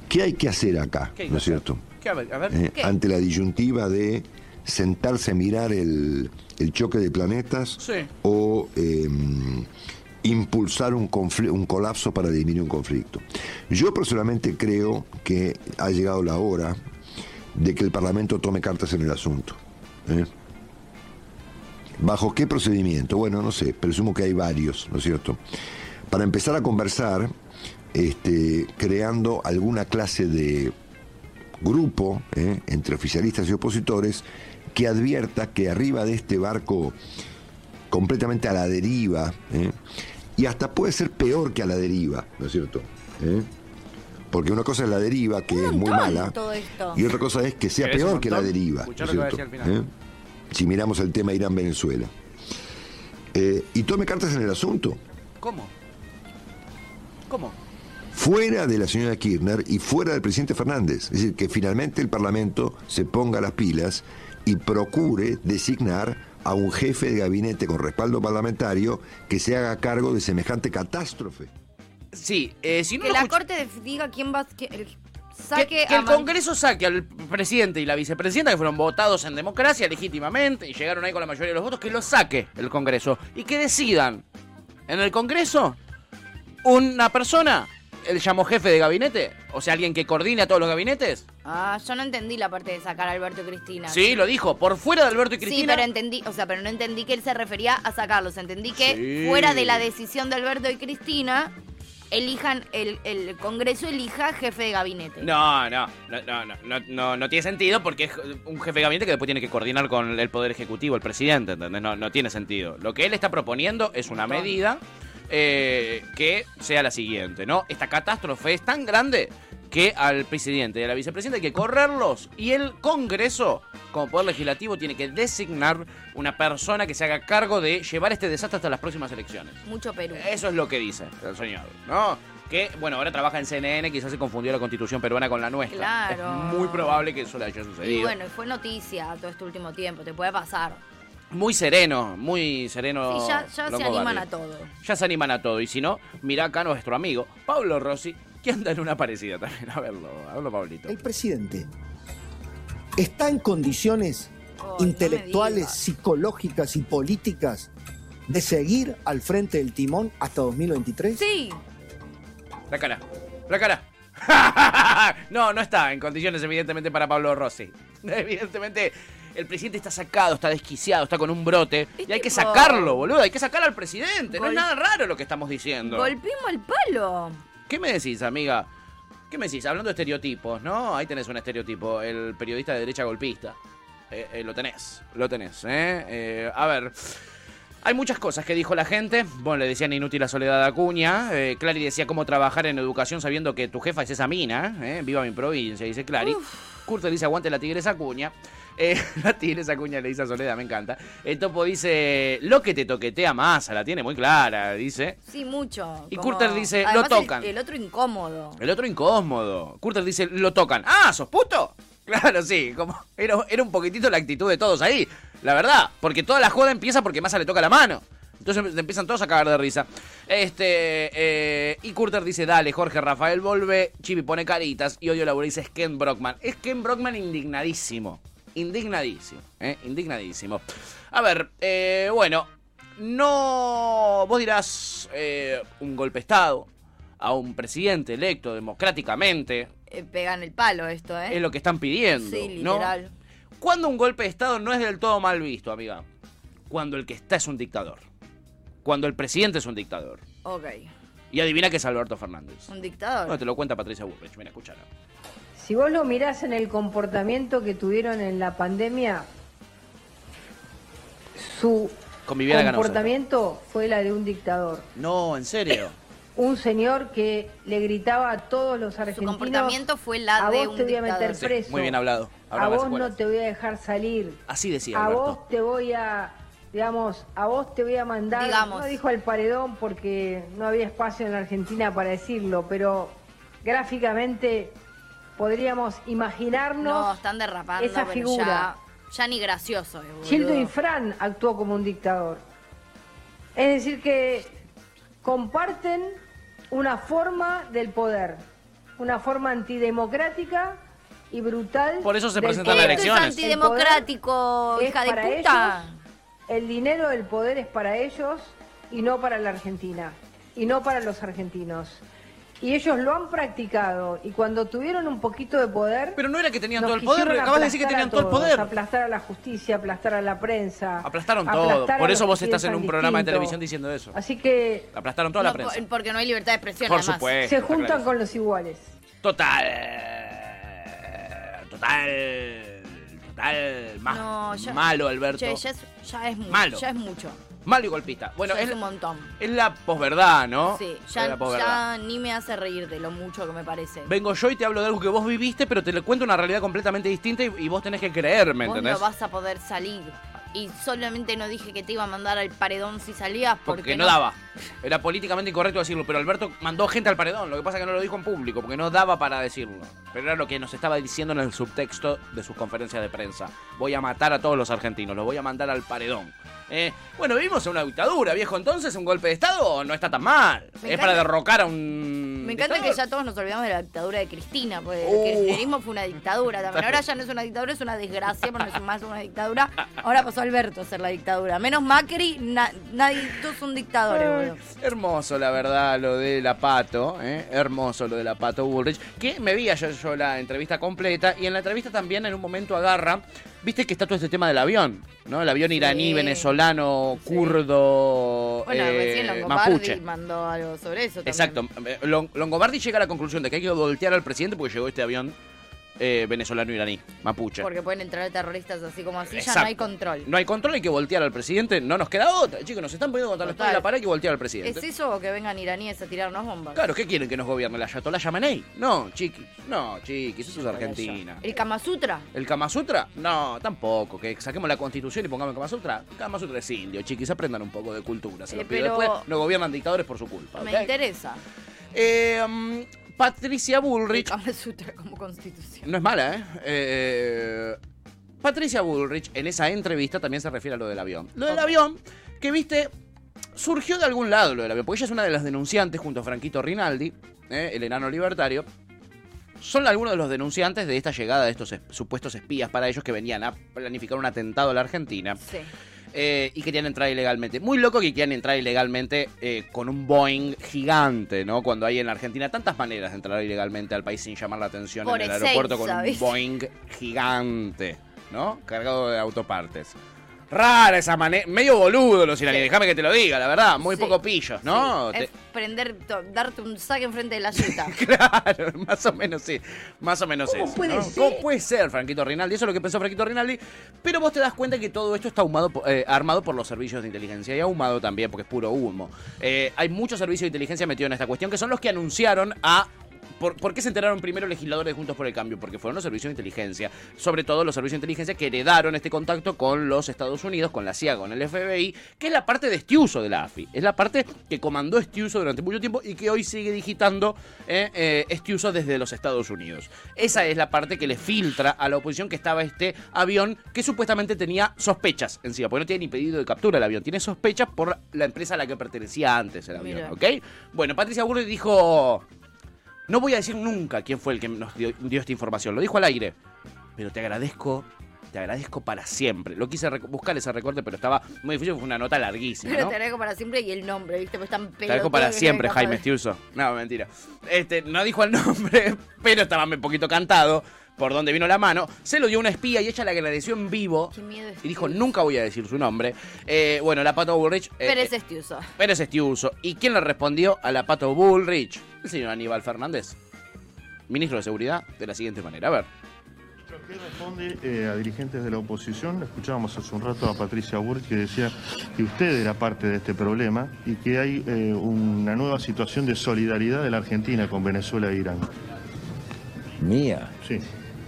¿qué hay que hacer acá? ¿Qué hay que ¿No es cierto? ¿Qué? A ver, a ver. Eh, ¿Qué? ante la disyuntiva de sentarse a mirar el, el choque de planetas Sí. o eh, impulsar un, un colapso para dirimir un conflicto. Yo personalmente creo que ha llegado la hora de que el Parlamento tome cartas en el asunto. ¿eh? ¿Bajo qué procedimiento? Bueno, no sé, presumo que hay varios, ¿no es cierto? Para empezar a conversar, este, creando alguna clase de grupo ¿eh? entre oficialistas y opositores que advierta que arriba de este barco completamente a la deriva, ¿eh? y hasta puede ser peor que a la deriva, ¿no es cierto? ¿Eh? Porque una cosa es la deriva, que es muy mala, y otra cosa es que sea ¿Querés un peor que la deriva. ¿Eh? Si miramos el tema Irán-Venezuela. Eh, y tome cartas en el asunto. ¿Cómo? ¿Cómo? Fuera de la señora Kirchner y fuera del presidente Fernández. Es decir, que finalmente el Parlamento se ponga las pilas y procure designar a un jefe de gabinete con respaldo parlamentario que se haga cargo de semejante catástrofe. Sí, eh, si no Que la Corte diga quién va que el- que, saque que a el Congreso saque al presidente y la vicepresidenta, que fueron votados en democracia legítimamente y llegaron ahí con la mayoría de los votos, que lo saque el Congreso y que decidan en el Congreso una persona, él llamó jefe de gabinete, o sea, alguien que coordine a todos los gabinetes. Ah, yo no entendí la parte de sacar a Alberto y Cristina. Sí, lo dijo, por fuera de Alberto y Sí, Cristina. pero entendí, o sea, pero no entendí que él se refería a sacarlos. Entendí que Sí. fuera de la decisión de Alberto y Cristina, elijan, el, el Congreso elija jefe de gabinete. No, no, no, no, no, no, no, no tiene sentido porque es un jefe de gabinete que después tiene que coordinar con el Poder Ejecutivo, el presidente, ¿entendés? No, no tiene sentido. Lo que él está proponiendo es una medida eh, que sea la siguiente, ¿no? Esta catástrofe es tan grande que al presidente y a la vicepresidenta hay que correrlos y el Congreso, como Poder Legislativo, tiene que designar una persona que se haga cargo de llevar este desastre hasta las próximas elecciones. Mucho Perú. Eso es lo que dice el señor, ¿no? Que, bueno, ahora trabaja en CNN, quizás se confundió la constitución peruana con la nuestra. Claro. Es muy probable que eso le haya Y sucedido. bueno, fue noticia todo este último tiempo, te puede pasar. Muy sereno, muy sereno. Sí, ya, ya se animan a todo. Ya se animan a todo. Y si no, mira acá a nuestro amigo Pablo Rossi, que anda en una parecida también. A verlo, a verlo, Pablito. El presidente está en condiciones intelectuales, psicológicas y políticas de seguir al frente del timón hasta 2023? Sí, La cara, la cara. no, no está en condiciones, evidentemente, para Pablo Rossi. Evidentemente, el presidente está sacado, está desquiciado, está con un brote. Y hay que sacarlo, boludo. Hay que sacar al presidente. No es nada raro lo que estamos diciendo. golpeemos el palo. ¿Qué me decís, amiga? ¿Qué me decís? Hablando de estereotipos, ¿no? Ahí tenés un estereotipo, el periodista de derecha golpista. Eh, eh, lo tenés, lo tenés, ¿eh? Eh, A ver, hay muchas cosas que dijo la gente. Bueno, le decían inútil a Soledad Acuña. Eh, Clary decía cómo trabajar en educación sabiendo que tu jefa es esa mina, ¿eh? Viva mi provincia, dice Clary. Curto dice aguante la tigresa Acuña. Eh, la tigresa Acuña le dice a Soledad, me encanta. El topo dice, lo que te toquetea masa, la tiene muy clara, dice. Sí, mucho. Y como- Curter dice, Además, lo el- tocan. El, otro incómodo. El otro incómodo. Curter dice, lo tocan. Ah, ¿sos puto? Claro, sí, como era, era un poquitito la actitud de todos ahí. La verdad, porque toda la joda empieza porque Massa le toca la mano. Entonces empiezan todos a cagar de risa. Este, eh, y Curter dice, dale, Jorge Rafael vuelve. Chibi pone caritas. Y Odio Laura dice, es Ken Brockman. Es Ken Brockman indignadísimo. Indignadísimo, ¿eh? Indignadísimo. A ver, eh, bueno, no... Vos dirás, eh, un golpe de Estado a un presidente electo democráticamente Eh, pegan el palo esto, ¿eh? es lo que están pidiendo. Sí, ¿no? literal. Cuando un golpe de Estado no es del todo mal visto, amiga. Cuando el que está es un dictador. Cuando el presidente es un dictador. Ok. Y adivina que es Alberto Fernández. Un dictador. No, te lo cuenta Patricia Burrich. Mira, escúchala. Si vos lo mirás en el comportamiento que tuvieron en la pandemia, su comportamiento fue la de un dictador. No, en serio. Un señor que le gritaba a todos los Su argentinos, comportamiento fue la a de vos un te voy a dictador. meter Sí, preso. muy bien hablado. A vos no te voy a dejar salir. Así decía A Alberto. vos te voy a, digamos, a vos te voy a mandar, Digamos. no dijo al paredón porque no había espacio en la Argentina para decirlo, pero gráficamente podríamos imaginarnos No, están derrapando, esa figura. Ya, ya ni gracioso boludo. Gildo Infran actuó como un dictador. Es decir, que comparten una forma del poder, una forma antidemocrática y brutal. Por eso se presentan las Esto es elecciones. antidemocrático, hija de puta. ellos, el dinero del poder es para ellos y no para la Argentina, y no para los argentinos. Y ellos lo han practicado y cuando tuvieron un poquito de poder... Pero no era que tenían todo el poder, acabas de decir que tenían a todo el poder. Aplastar a la justicia, aplastar a la prensa. Aplastaron todo. Por los eso vos estás en un programa de televisión diciendo eso. Así que Aplastaron toda la prensa. por- porque no hay libertad de expresión, Por además. supuesto. se juntan clarísimo. con los iguales. Total. Total. Más No, ya- malo, Alberto. Che, ya es, ya es mucho. Malo. Ya es mucho. Malo y golpista. Bueno, es, es un montón. es la posverdad, ¿no? Sí, ya, ni me hace reír de lo mucho que me parece. Vengo yo y te hablo de algo que vos viviste, pero te le cuento una realidad completamente distinta y, y vos tenés que creerme, Vos ¿entendés? no vas a poder salir. Y solamente no dije que te iba a mandar al paredón si salías porque, Porque no daba. Era políticamente incorrecto decirlo, pero Alberto mandó gente al paredón. Lo que pasa es que no lo dijo en público, porque no daba para decirlo. Pero era lo que nos estaba diciendo en el subtexto de sus conferencias de prensa. Voy a matar a todos los argentinos, los voy a mandar al paredón. Eh, bueno, vivimos en una dictadura, viejo. Entonces, un golpe de Estado no está tan mal. Me es encanta- para derrocar a un. Me encanta que ya todos nos olvidamos de la dictadura de Cristina, porque Uh. el kirchnerismo fue una dictadura también. Ahora ya no es una dictadura, es una desgracia, pero no es más una dictadura. Ahora pasó Alberto a ser la dictadura. Menos Macri, na- nadie, todos son dictadores, Hermoso, la verdad, lo de la Pato, ¿eh? hermoso lo de la Pato Bullrich, que me vi ayer yo la entrevista completa y en la entrevista también en un momento agarra, viste que está todo este tema del avión, ¿no? El avión iraní, venezolano, kurdo, Bueno, eh, recién Longobardi mapuche. mandó algo sobre eso también. Exacto. Eh, Lon- Longobardi llega a la conclusión de que hay que voltear al presidente porque llegó este avión eh, venezolano-iraní, mapuche. Porque pueden entrar terroristas así como así, ya no hay control. No hay control, hay que voltear al presidente, no nos queda otra. Chicos, nos están poniendo contra la espalda de la pared, hay que voltear al presidente. ¿Es eso o que vengan iraníes a tirarnos bombas? Claro, ¿qué quieren que nos gobierne? ¿La Ayatollah Yamenei? No, chiquis. No, chiquis, eso es Argentina. ¿El Kama Sutra? ¿El Kama Sutra? No, tampoco. Que saquemos la constitución y pongamos el Kama Sutra. El Kama Sutra es indio, chiquis. Aprendan un poco de cultura. Se Eh, lo pido. pero- Después no gobiernan dictadores por su culpa. Me interesa. Eh, mm, Patricia Bullrich. El Kama Sutra como constitución. No es mala, ¿eh? Eh, Patricia Bullrich en esa entrevista también se refiere a lo del avión. Lo del avión, que viste, surgió de algún lado lo del avión, porque ella es una de las denunciantes junto a Franquito Rinaldi, ¿eh? el enano libertario. Son algunos de los denunciantes de esta llegada de estos es- supuestos espías para ellos que venían a planificar un atentado a la Argentina. Sí. Eh, y querían entrar ilegalmente. Muy loco que quieran entrar ilegalmente eh, con un Boeing gigante, ¿no? Cuando hay en Argentina tantas maneras de entrar ilegalmente al país sin llamar la atención Por en el aeropuerto con un. Boeing gigante, ¿no? Cargado de autopartes. Rara esa manera, medio boludo los iraníes, déjame que te lo diga, la verdad, muy Sí. poco pillos, ¿no? Sí, Te- Es prender, darte un saque enfrente de la yuta. Claro, más o menos sí. Más o menos ¿Cómo eso. puede ¿no? ser? ¿Cómo puede ser, Franquito Rinaldi? Eso es lo que pensó Franquito Rinaldi. Pero vos te das cuenta que todo esto está ahumado, eh, armado por los servicios de inteligencia y ahumado también porque es puro humo. Eh, hay muchos servicios de inteligencia metidos en esta cuestión que son los que anunciaron a ¿Por, por qué se enteraron primero legisladores de Juntos por el Cambio? Porque fueron los servicios de inteligencia, sobre todo los servicios de inteligencia que heredaron este contacto con los Estados Unidos, con la CIA, con el FBI, que es la parte de Estiuso de la AFI. Es la parte que comandó Estiuso durante mucho tiempo y que hoy sigue digitando eh, eh, Estiuso desde los Estados Unidos. Esa es la parte que le filtra a la oposición que estaba este avión que supuestamente tenía sospechas encima, porque no tiene ni pedido de captura el avión, tiene sospechas por la empresa a la que pertenecía antes el avión, Mira. ¿ok? Bueno, Patricia Burri dijo... No voy a decir nunca quién fue el que nos dio, dio esta información, lo dijo al aire. Pero te agradezco, te agradezco para siempre. Lo quise buscar ese recorte, pero estaba muy difícil, fue una nota larguísima, Pero ¿no? te agradezco para siempre y el nombre, ¿viste? Pues están Te agradezco para siempre, Jaime Estiuso. No, mentira. Este, no dijo el nombre, pero estaba un poquito cantado por donde vino la mano. Se lo dio una espía y ella le agradeció en vivo. Qué miedo Y dijo, nunca voy a decir su nombre. Eh, bueno, la Pato Bullrich... eh, Pérez eh, Estiuso. Pérez Estiuso. ¿Y quién le respondió a la Pato Bullrich? El señor Aníbal Fernández, ministro de Seguridad, de la siguiente manera. A ver. ¿Qué responde eh, a dirigentes de la oposición? Escuchábamos hace un rato a Patricia Burch que decía que usted era parte de este problema y que hay eh, una nueva situación de solidaridad de la Argentina con Venezuela e Irán. ¿Mía? Sí.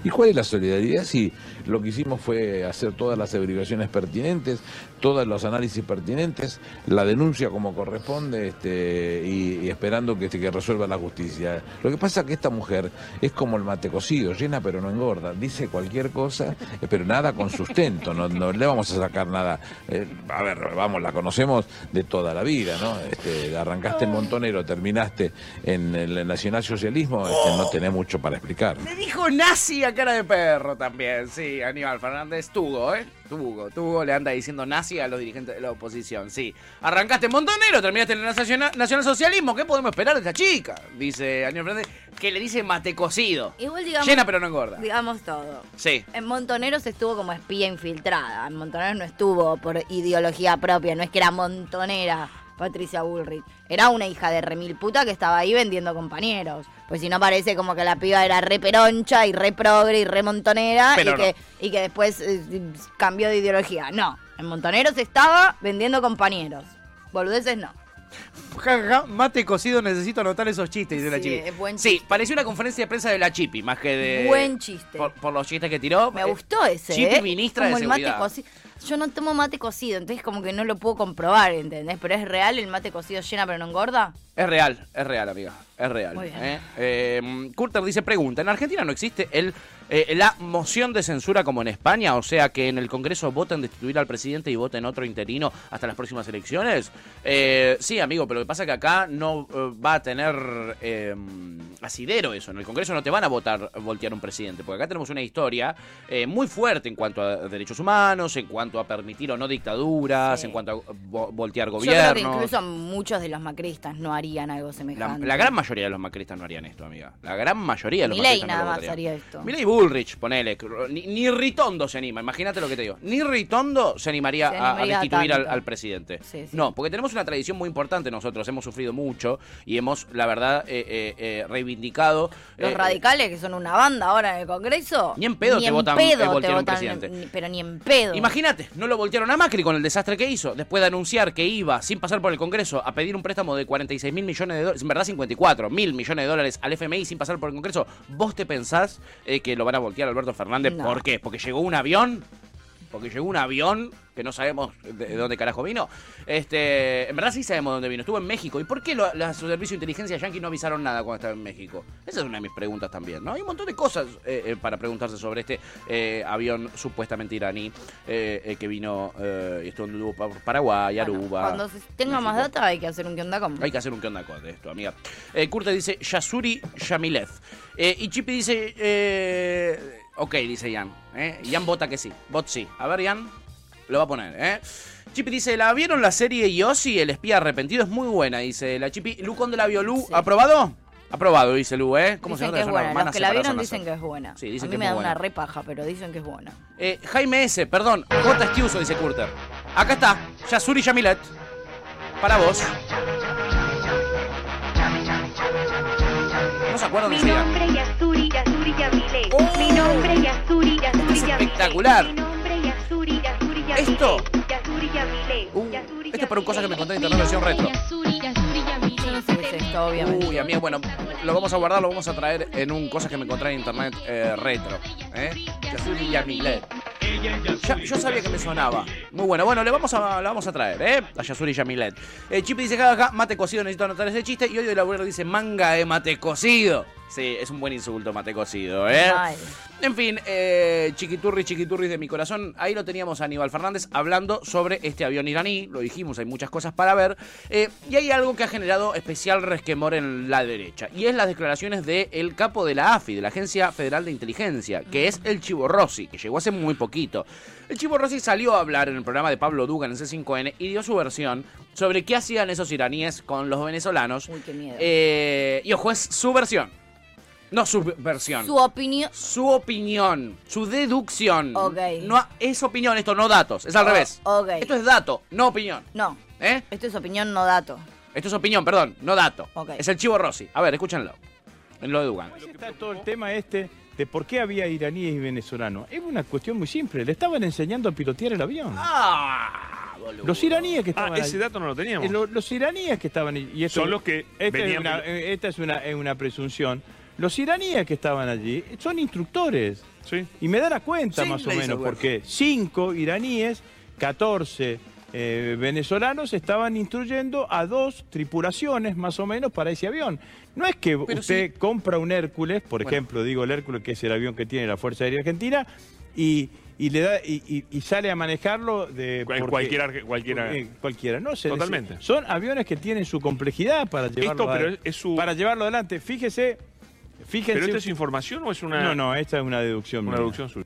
¿Y cuál es la solidaridad si lo que hicimos fue hacer todas las averiguaciones pertinentes, todos los análisis pertinentes, la denuncia como corresponde este, y, y esperando que, que resuelva la justicia? Lo que pasa es que esta mujer es como el mate cocido, llena pero no engorda, dice cualquier cosa, eh, pero nada con sustento, no, no le vamos a sacar nada. Eh, a ver, vamos, la conocemos de toda la vida, ¿no? Este, arrancaste en Montonero, terminaste en el nacionalsocialismo, este, no tenés mucho para explicar. Le dijo nazi a cara de perro también, sí, Aníbal Fernández, Tugo, ¿eh? Tugo, Tugo le anda diciendo nazi a los dirigentes de la oposición, sí. Arrancaste en Montonero, terminaste en el nacional, nacionalsocialismo, ¿qué podemos esperar de esta chica? Dice Aníbal Fernández, que le dice mate cocido. Igual digamos. Llena pero no engorda. Digamos todo. Sí. En Montoneros estuvo como espía infiltrada. En Montoneros no estuvo por ideología propia, no es que era montonera Patricia Bullrich. Era una hija de remil puta que estaba ahí vendiendo compañeros. Pues si no parece como que la piba era re peroncha y re progre y re montonera y que, y que después eh, cambió de ideología. No, en Montoneros estaba vendiendo compañeros. Boludeces no. Ja, ja, ja, mate cocido, necesito anotar esos chistes, dice la Sí, Chipi. es buen Sí, chiste. pareció una conferencia de prensa de la Chipi, más que de. Buen chiste. Por, por los chistes que tiró. Me Eh, gustó ese, Chipi, ¿eh? ministra Como de el mate Seguridad. cocido. Yo no tomo mate cocido, entonces como que no lo puedo comprobar, ¿entendés? Pero es real el mate cocido llena pero no engorda. Es real, es real, amiga. Es real. Muy bien. ¿eh? Eh, Curter dice, pregunta, ¿en Argentina no existe el, eh, la moción de censura como en España? O sea, que en el Congreso voten destituir al presidente y voten otro interino hasta las próximas elecciones. Eh, sí, amigo, pero lo que pasa es que acá no eh, va a tener eh, asidero eso. En el Congreso no te van a votar voltear un presidente, porque acá tenemos una historia eh, muy fuerte en cuanto a derechos humanos, en cuanto a permitir o no dictaduras, en cuanto a vo- voltear Yo creo que gobiernos. incluso muchos de los macristas no harían algo La, semejante. la gran mayoría de los macristas no harían esto, amiga. La gran mayoría de los Milei macristas nada no más haría esto. Milei Bullrich, ponele. Ni, ni Ritondo se anima, imagínate lo que te digo. Ni Ritondo se animaría, Se a- a, animaría destituir al, al presidente. Sí, sí. No, porque tenemos una tradición muy importante nosotros. Hemos sufrido mucho y hemos, la verdad, eh, eh, eh, reivindicado. Los eh, radicales, que son una banda ahora en el Congreso. Ni en pedo ni te en votan, pedo eh, te votan, presidente. ni- pero ni en pedo. Imagínate, no lo voltearon a Macri con el desastre que hizo, después de anunciar que iba, sin pasar por el Congreso, a pedir un préstamo de 46 mil millones de dólares, en verdad 54 mil millones de dólares al FMI sin pasar por el Congreso. ¿Vos te pensás eh, que lo van a voltear a Alberto Fernández? No. ¿Por qué? ¿Porque llegó un avión? Porque llegó un avión que no sabemos de, de dónde carajo vino. Este, en verdad sí sabemos de dónde vino. Estuvo en México. ¿Y por qué lo- la- su servicio de inteligencia yankee no avisaron nada cuando estaba en México? Esa es una de mis preguntas también, ¿no? Hay un montón de cosas eh, eh, para preguntarse sobre este eh, avión supuestamente iraní que vino y estuvo por Paraguay, Aruba. Cuando se tenga más data hay que hacer un con. Hay que hacer un con de esto, amiga. Curte dice Yasuri Yamilev. Y Chipi dice. Ok, dice Ian. Eh. Ian vota que sí. Vot sí. A ver, Ian. Lo va a poner, ¿eh? Chipi dice, ¿la vieron la serie Yossi, el espía arrepentido? Es muy buena, dice la Chipi. Lu, ¿cuándo la vio Lu? ¿Aprobado? Aprobado, dice Lu, ¿eh? ¿Cómo Dicen se nota que es buena. Los que la vieron dicen que es buena. Sí, dicen a mí que me es da muy una buena. repaja, pero dicen que es buena. Eh, Jaime S., perdón, J. Estiuso, dice Curter. Acá está, Yasuri Yamilet. Para vos. ¿No se acuerdan de Yasuri Yamile. Mi nombre es Yasuri, Yasuri Yamile. espectacular. Mi nombre es Yasuri, Yasuri Yamile. Esto. Yasuri Yamile. Esto es por cosas que me conté en internet versión retro. Yo no sé qué es esto, obviamente. Uy, amigo, bueno, lo vamos a guardar, lo vamos a traer en un cosas que me encontré en internet eh, retro. ¿eh? Yasuri Yamilet. Ya- yo sabía que me sonaba. Muy bueno. Bueno, le vamos a, la vamos a traer, ¿eh? A Yasuri Yamilet. Eh, Chipi dice, jajaja, mate cocido, necesito anotar ese chiste. Y hoy el abuelo dice, manga de mate cocido. Sí, es un buen insulto, mate cocido, ¿eh? Ay. En fin, eh, chiquiturri, chiquiturri de mi corazón. Ahí lo teníamos a Aníbal Fernández hablando sobre este avión iraní. Lo dijimos, hay muchas cosas para ver. Eh, y hay algo que ha generado especial resquemor en la derecha. Y es las declaraciones del capo de la AFI, de la Agencia Federal de Inteligencia, que es el Chivo Rossi, que llegó hace muy poquito. El Chivo Rossi salió a hablar en el programa de Pablo Dugan en C5N y dio su versión sobre qué hacían esos iraníes con los venezolanos. Uy, qué miedo. Eh, y ojo, es su versión. No su versión. Su opinión. Su opinión, su deducción. Ok. No, es opinión esto, no datos. Es al Oh, revés. ok. Esto es dato, no opinión. No. ¿Eh? Esto es opinión, no dato. Esto es opinión, perdón, no dato. Ok. Es el chivo Rossi. A ver, escúchenlo. En lo de Dugan. Está todo el tema este de por qué había iraníes y venezolanos. Es una cuestión muy simple. Le estaban enseñando a pilotear el avión. Ah, boludo. Los iraníes que estaban Ah, ese dato no lo teníamos. Eh, lo- los iraníes que estaban y esto- Son los que esta es una, eh, esta es una, es una presunción. Los iraníes que estaban allí son instructores. Y me da la cuenta Sí, más o menos, porque 5 iraníes, 14 eh, venezolanos estaban instruyendo a dos tripulaciones más o menos para ese avión. No es que Pero usted compra un Hércules, por Bueno. ejemplo, digo el Hércules, que es el avión que tiene la Fuerza Aérea Argentina, y, y le da y, y- y sale a manejarlo de porque- cualquier arge- cualquiera. eh, cualquiera, no sé. Totalmente. Son aviones que tienen su complejidad para llevarlo, pero a- es- es su- para llevarlo adelante. Fíjese, fíjense. ¿Pero esto es información o es una- No, no, esta es una deducción. Una mía. deducción suya.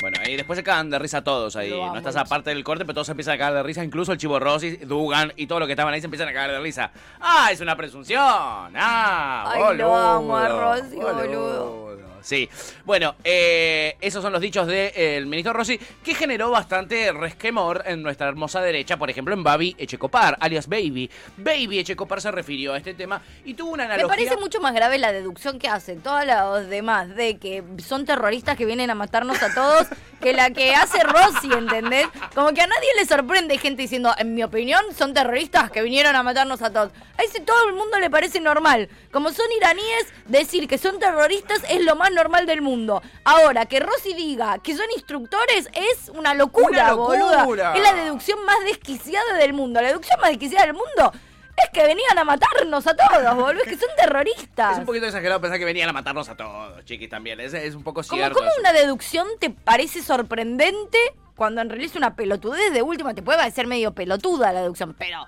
Bueno, y después se cagan de risa todos ahí. No estás aparte del corte, pero todos se empiezan a cagar de risa. Incluso el Chivo Rossi, Dugan y todo lo que estaban ahí se empiezan a cagar de risa. ¡Ah, es una presunción! ¡Ah, Ay, boludo! lo amo a Rossi, boludo. Sí. Bueno, eh, esos son los dichos del ministro Rossi, que generó bastante resquemor en nuestra hermosa derecha, por ejemplo, en Babi Echecopar, alias Baby. Baby Echecopar se refirió a este tema y tuvo una Me analogía... parece mucho más grave la deducción que hacen todos los demás de que son terroristas que vienen a matarnos a todos que la que hace Rossi, ¿entendés? Como que a nadie le sorprende gente diciendo, en mi opinión, son terroristas que vinieron a matarnos a todos. A ese todo el mundo le parece normal. Como son iraníes, decir que son terroristas es lo más normal del mundo. Ahora, que Rossi diga que son instructores es una locura, Una locura. boluda. Es la deducción más desquiciada del mundo. La deducción más desquiciada del mundo es que venían a matarnos a todos, boludo. Es que son terroristas. Es un poquito exagerado pensar que venían a matarnos a todos, chiquis, también. Es, es un poco ¿Cómo, cierto. cómo eso. una deducción te parece sorprendente cuando en realidad es una pelotudez? De última, te puede parecer medio pelotuda la deducción, pero,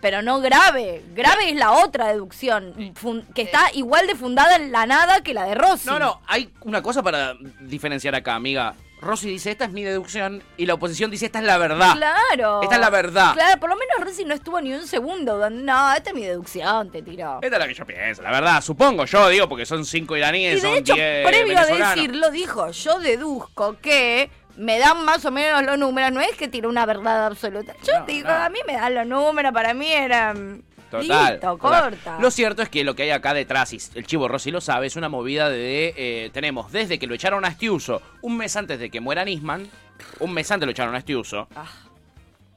pero no grave. Grave es la otra deducción, que está igual de fundada en la nada que la de Rossi. No, no, hay una cosa para diferenciar acá, amiga. Rossi dice, esta es mi deducción, y la oposición dice, esta es la verdad. Claro. Esta es la verdad. Claro, por lo menos Rossi no estuvo ni un segundo. No, esta es mi deducción, te tiró. Esta es la que yo pienso, la verdad. Supongo yo, digo, porque son cinco iraníes, Y de son hecho, diez previo a decirlo, dijo, yo deduzco que me dan más o menos los números, no es que tiró una verdad absoluta. Yo digo, a mí me dan los números, para mí eran... Total, Listo, total. corta. Lo cierto es que lo que hay acá detrás, y el Chivo Rossi lo sabe, es una movida de... eh, tenemos desde que lo echaron a Estiuso, un mes antes de que muera Nisman, un mes antes lo echaron a Estiuso, Ah.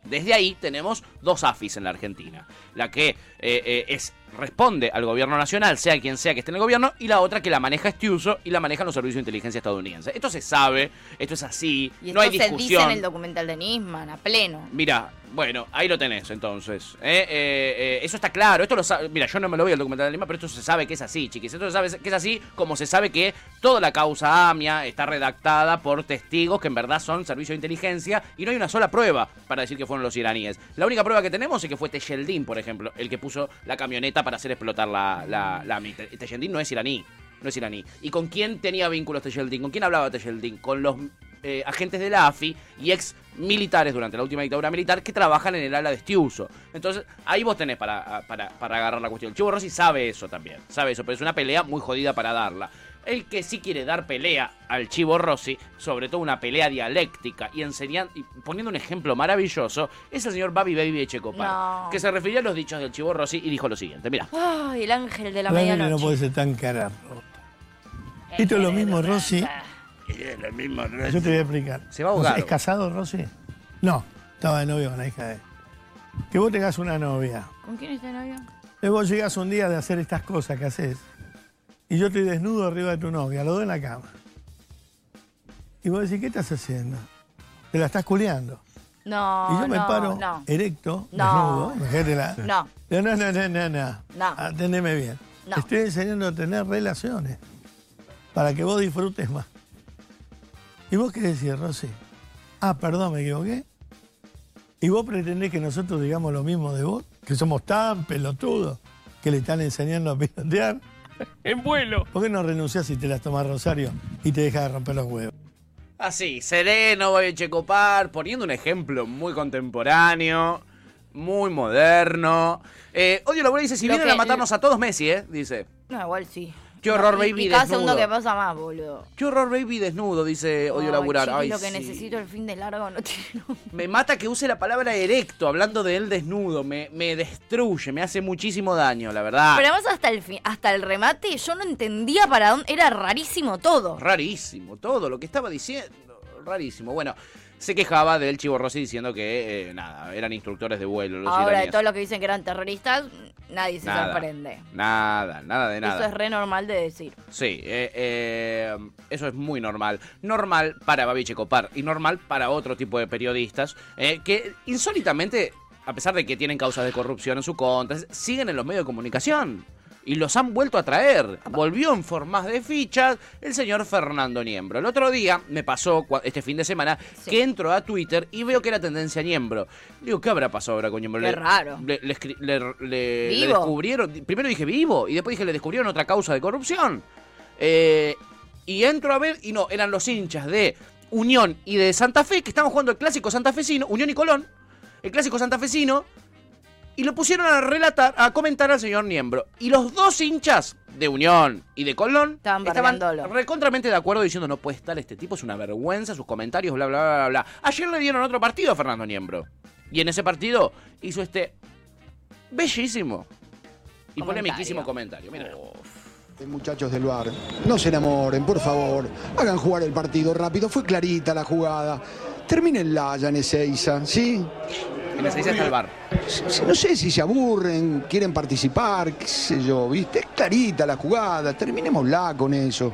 Desde ahí tenemos dos AFIS en la Argentina. La que eh, eh, es responde al gobierno nacional, sea quien sea que esté en el gobierno, y la otra que la maneja Estiuso y la manejan los servicios de inteligencia estadounidenses. Esto se sabe, esto es así, Y no hay esto se dice discusión. en el documental de Nisman, a pleno. Mira, bueno, ahí lo tenés entonces. ¿eh? Eh, eh, eso está claro. Esto lo. Mira, yo no me lo voy al documental de Lima, pero esto se sabe que es así, chiquis. Esto se sabe que es así, como se sabe que toda la causa AMIA está redactada por testigos que en verdad son servicios de inteligencia y no hay una sola prueba para decir que fueron los iraníes. La única prueba que tenemos es que fue Tejeldín, por ejemplo, el que puso la camioneta para hacer explotar la, la, AMIA. Te- Tejeldín no es iraní. No es iraní. ¿Y con quién tenía vínculos Tejeldín? ¿Con quién hablaba Tejeldín? Con los eh, agentes de la AFI y ex militares durante la última dictadura militar que trabajan en el ala de Estiuso. Entonces, ahí vos tenés para, para, para agarrar la cuestión. El Chivo Rossi sabe eso también, sabe eso, pero es una pelea muy jodida para darla. El que sí quiere dar pelea al Chivo Rossi, sobre todo una pelea dialéctica y enseñando y poniendo un ejemplo maravilloso, es el señor Babi Baby Echecopar, No. que se refirió a los dichos del Chivo Rossi y dijo lo siguiente, mira. Ay, el ángel de la nena no medianoche. puede ser tan cara. Esto es lo mismo, Rossi. Lo mismo, Yo te voy a explicar. Se va a ahogar. ¿Es casado, Rossi? No, estaba de novio con la hija de él. Que vos tengas una novia. ¿Con quién está novio? Y vos llegás un día de hacer estas cosas que haces. Y yo estoy desnudo arriba de tu novia, lo doy en la cama. Y vos decís, ¿qué estás haciendo? Te la estás culeando. No, y yo me no, paro no. erecto, No. desnudo. Imagínate la- No. No, no, no, no, no. No. Atendeme bien. No. Te estoy enseñando a tener relaciones para que vos disfrutes más. ¿Y vos qué decís, Rosy? Ah, perdón, me equivoqué. ¿Y vos pretendés que nosotros digamos lo mismo de vos? Que somos tan pelotudos que le están enseñando a pilotear. En vuelo. ¿Por qué no renunciás y te las tomas Rosario y te dejas de romper los huevos? Así, sereno, Babi Echecopar, poniendo un ejemplo muy contemporáneo, muy moderno. Eh, Odio Laboral dice, si Lo vienen que- a matarnos a todos, Messi, ¿eh? Dice. No, igual sí. Qué horror, No, baby, y cada desnudo. segundo que pasa más, boludo. Qué horror, baby, desnudo, dice Odio Ay, Laburar. chiqui, Ay, lo que sí. necesito el fin de largo no tiene Me mata que use la palabra erecto, hablando de él desnudo. Me, me destruye, me hace muchísimo daño, la verdad. Pero además hasta el fin, hasta el remate yo no entendía para dónde era rarísimo todo. Rarísimo, todo lo que estaba diciendo. Rarísimo. Bueno, se quejaba del Chivo Rossi diciendo que, eh, nada, eran instructores de vuelo. Los Ahora, de todos los que dicen que eran terroristas, nadie se Nada. sorprende. Nada, nada de nada. Eso es re normal de decir. Sí, eh, eh, eso es muy normal. Normal para Babi Checopar y normal para otro tipo de periodistas eh, que insólitamente, a pesar de que tienen causas de corrupción en su contra, siguen en los medios de comunicación. Y los han vuelto a traer. Volvió en formas de fichas el señor Fernando Niembro. El otro día me pasó, este fin de semana, que entro a Twitter y veo que era tendencia Niembro. Digo, ¿qué habrá pasado ahora con Niembro? Qué Le- raro. Le, descubrieron, primero dije vivo y después dije le descubrieron otra causa de corrupción. Eh, y entro a ver y no, eran los hinchas de Unión y de Santa Fe que estaban jugando el clásico santafesino, Unión y Colón, el clásico santafesino, y lo pusieron a relatar, a comentar al señor Niembro. Y los dos hinchas de Unión y de Colón Estaban estaban recontramente de acuerdo diciendo no puede estar este tipo, es una vergüenza, sus comentarios, bla, bla, bla, bla. Ayer le dieron otro partido a Fernando Niembro. Y en ese partido hizo este bellísimo y Comentario. polemiquísimo comentario. Mira. Muchachos del bar, no se enamoren, por favor. Hagan jugar el partido rápido. Fue clarita la jugada. Termínenla ya en Ezeiza, ¿sí? Ezeiza está el bar. No sé si se aburren, quieren participar, qué sé yo, ¿viste? Es clarita la jugada, terminémosla con eso.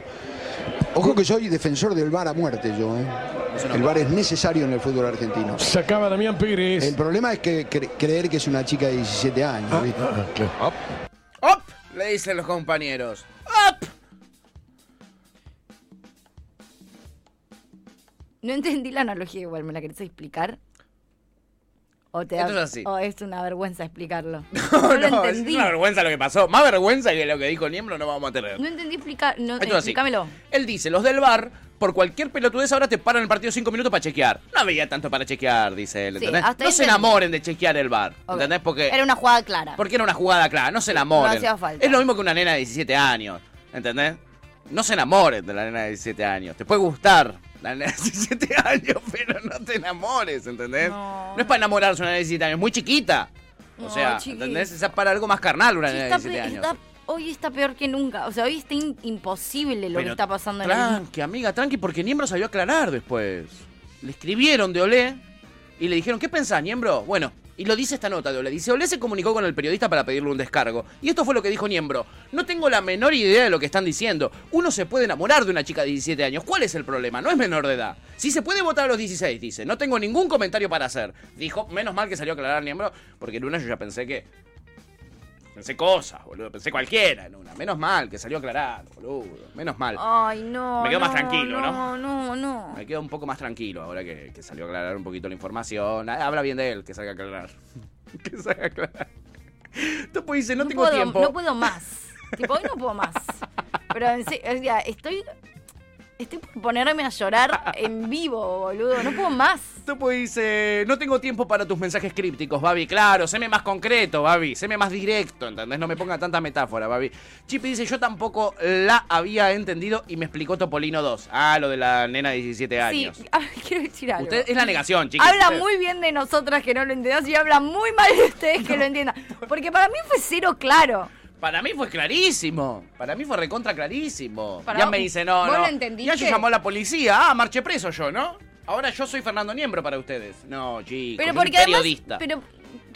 Ojo que soy defensor del VAR a muerte yo, ¿eh? El VAR es necesario en el fútbol argentino. Sacaba Damián Pérez. El problema es que cre- creer que es una chica de 17 años, ¿viste? ¡Op! ¡Op! Le dicen los compañeros. ¡Op! No entendí la analogía igual, ¿me la querés explicar? ¿O, te Esto es así. o es una vergüenza explicarlo? No, No, lo no, es una vergüenza lo que pasó. Más vergüenza que lo que dijo Niembro no vamos a tener. No entendí explicar. No, Esto explícamelo. Él dice, los del bar, por cualquier pelotudez ahora te paran el partido cinco minutos para chequear. No había tanto para chequear, dice él, no se enamoren de chequear el bar, Ok. ¿entendés? Porque, Era una jugada clara. porque era una jugada clara, no se enamoren. No hacía falta. Es lo mismo que una nena de 17 años, ¿entendés? No se enamoren de la nena de 17 años. Te puede gustar la nena de 17 años, pero no te enamores, ¿entendés? No, es para enamorarse una nena de 17 años, muy chiquita. O No, sea, chiquis. ¿entendés? Es para algo más carnal una Sí, nena de está 17 pe- años. está- hoy está peor que nunca. O sea, hoy está in- imposible lo que está pasando en el Tranqui, amiga, tranqui, porque Niembro salió a aclarar después. Le escribieron de Olé y le dijeron, ¿qué pensás, Niembro? Bueno, y lo dice esta nota de. Dice, Olé se comunicó con el periodista para pedirle un descargo. Y esto fue lo que dijo Niembro. No tengo la menor idea de lo que están diciendo. Uno se puede enamorar de una chica de 17 años. ¿Cuál es el problema? No es menor de edad. Si se puede votar a los 16, dice. No tengo ningún comentario para hacer. Dijo, menos mal que salió a aclarar Niembro, porque en una yo ya pensé que... Pensé cosas, boludo. Pensé cualquiera en una. Menos mal que salió a aclarar, boludo. Menos mal. Ay, no. Me quedo más no, tranquilo, ¿no? No, no, no. Me quedo un poco más tranquilo ahora que, que salió a aclarar un poquito la información. Ah, Habla bien de él, que salga a aclarar. que salga a aclarar. Topo dice, no, tengo puedo, tiempo. No puedo más. tipo, hoy no puedo más. Pero en serio, o sea, estoy. Estoy por ponerme a llorar en vivo, boludo. No puedo más. Topo dice, no tengo tiempo para tus mensajes crípticos, Babi. Claro, séme más concreto, Babi. Séme más directo, ¿entendés? No me ponga tanta metáfora, Babi. Chipi dice, yo tampoco la había entendido y me explicó Topolino 2. Ah, lo de la nena de 17 años. Sí, quiero decir algo. Usted es la negación, chicos. Habla Usted- muy bien de nosotras que no lo entendamos y habla muy mal de ustedes que lo entiendan. Porque para mí fue cero claro. Para mí fue clarísimo. Para mí fue recontra clarísimo. Para ya vos- me dice, no, ¿vos no. lo entendiste? Ya yo llamó a la policía. Ah, marché preso yo, ¿no? Ahora yo soy Fernando Niembro para ustedes. No, chicos. Pero un porque además. periodista. Pero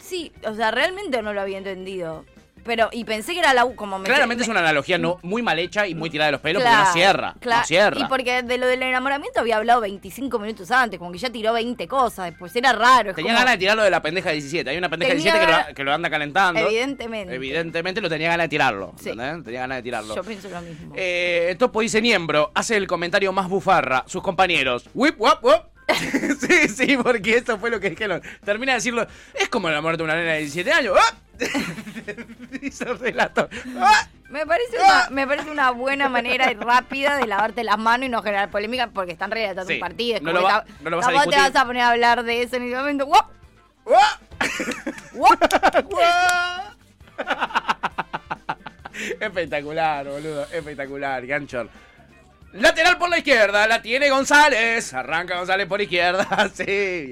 sí, o sea, realmente no lo había entendido. Pero, y pensé que era la. Como me, Claramente me- es una analogía no, muy mal hecha y muy tirada de los pelos Claro, porque no cierra. claro. No cierra. Y porque de lo del enamoramiento había hablado 25 minutos antes, como que ya tiró 20 cosas, después era raro. Tenía como- ganas de tirarlo de la pendeja de 17. Hay una pendeja de Tenía 17 que lo, que lo anda calentando. Evidentemente. Evidentemente lo tenía ganas de tirarlo. Sí. Tenía ganas de tirarlo. Yo pienso lo mismo. Eh, Topo dice Niembro, hace el comentario más bufarra. Sus compañeros, whip, wap, wap. sí, sí, porque eso fue lo que dijeron. Termina de decirlo, es como la muerte de una nena de 17 años. ¡Ah! El relato. ¡Ah! Me parece, una, me parece una buena manera y rápida de lavarte las manos y no generar polémica porque están relatando Sí, un partido. Es no lo va- no lo vas a tampoco te discutir. vas a poner a hablar de eso en ese momento. ¡Guap! Espectacular, boludo. Espectacular, Ganchor. Lateral por la izquierda, la tiene González. Arranca González por izquierda. Sí,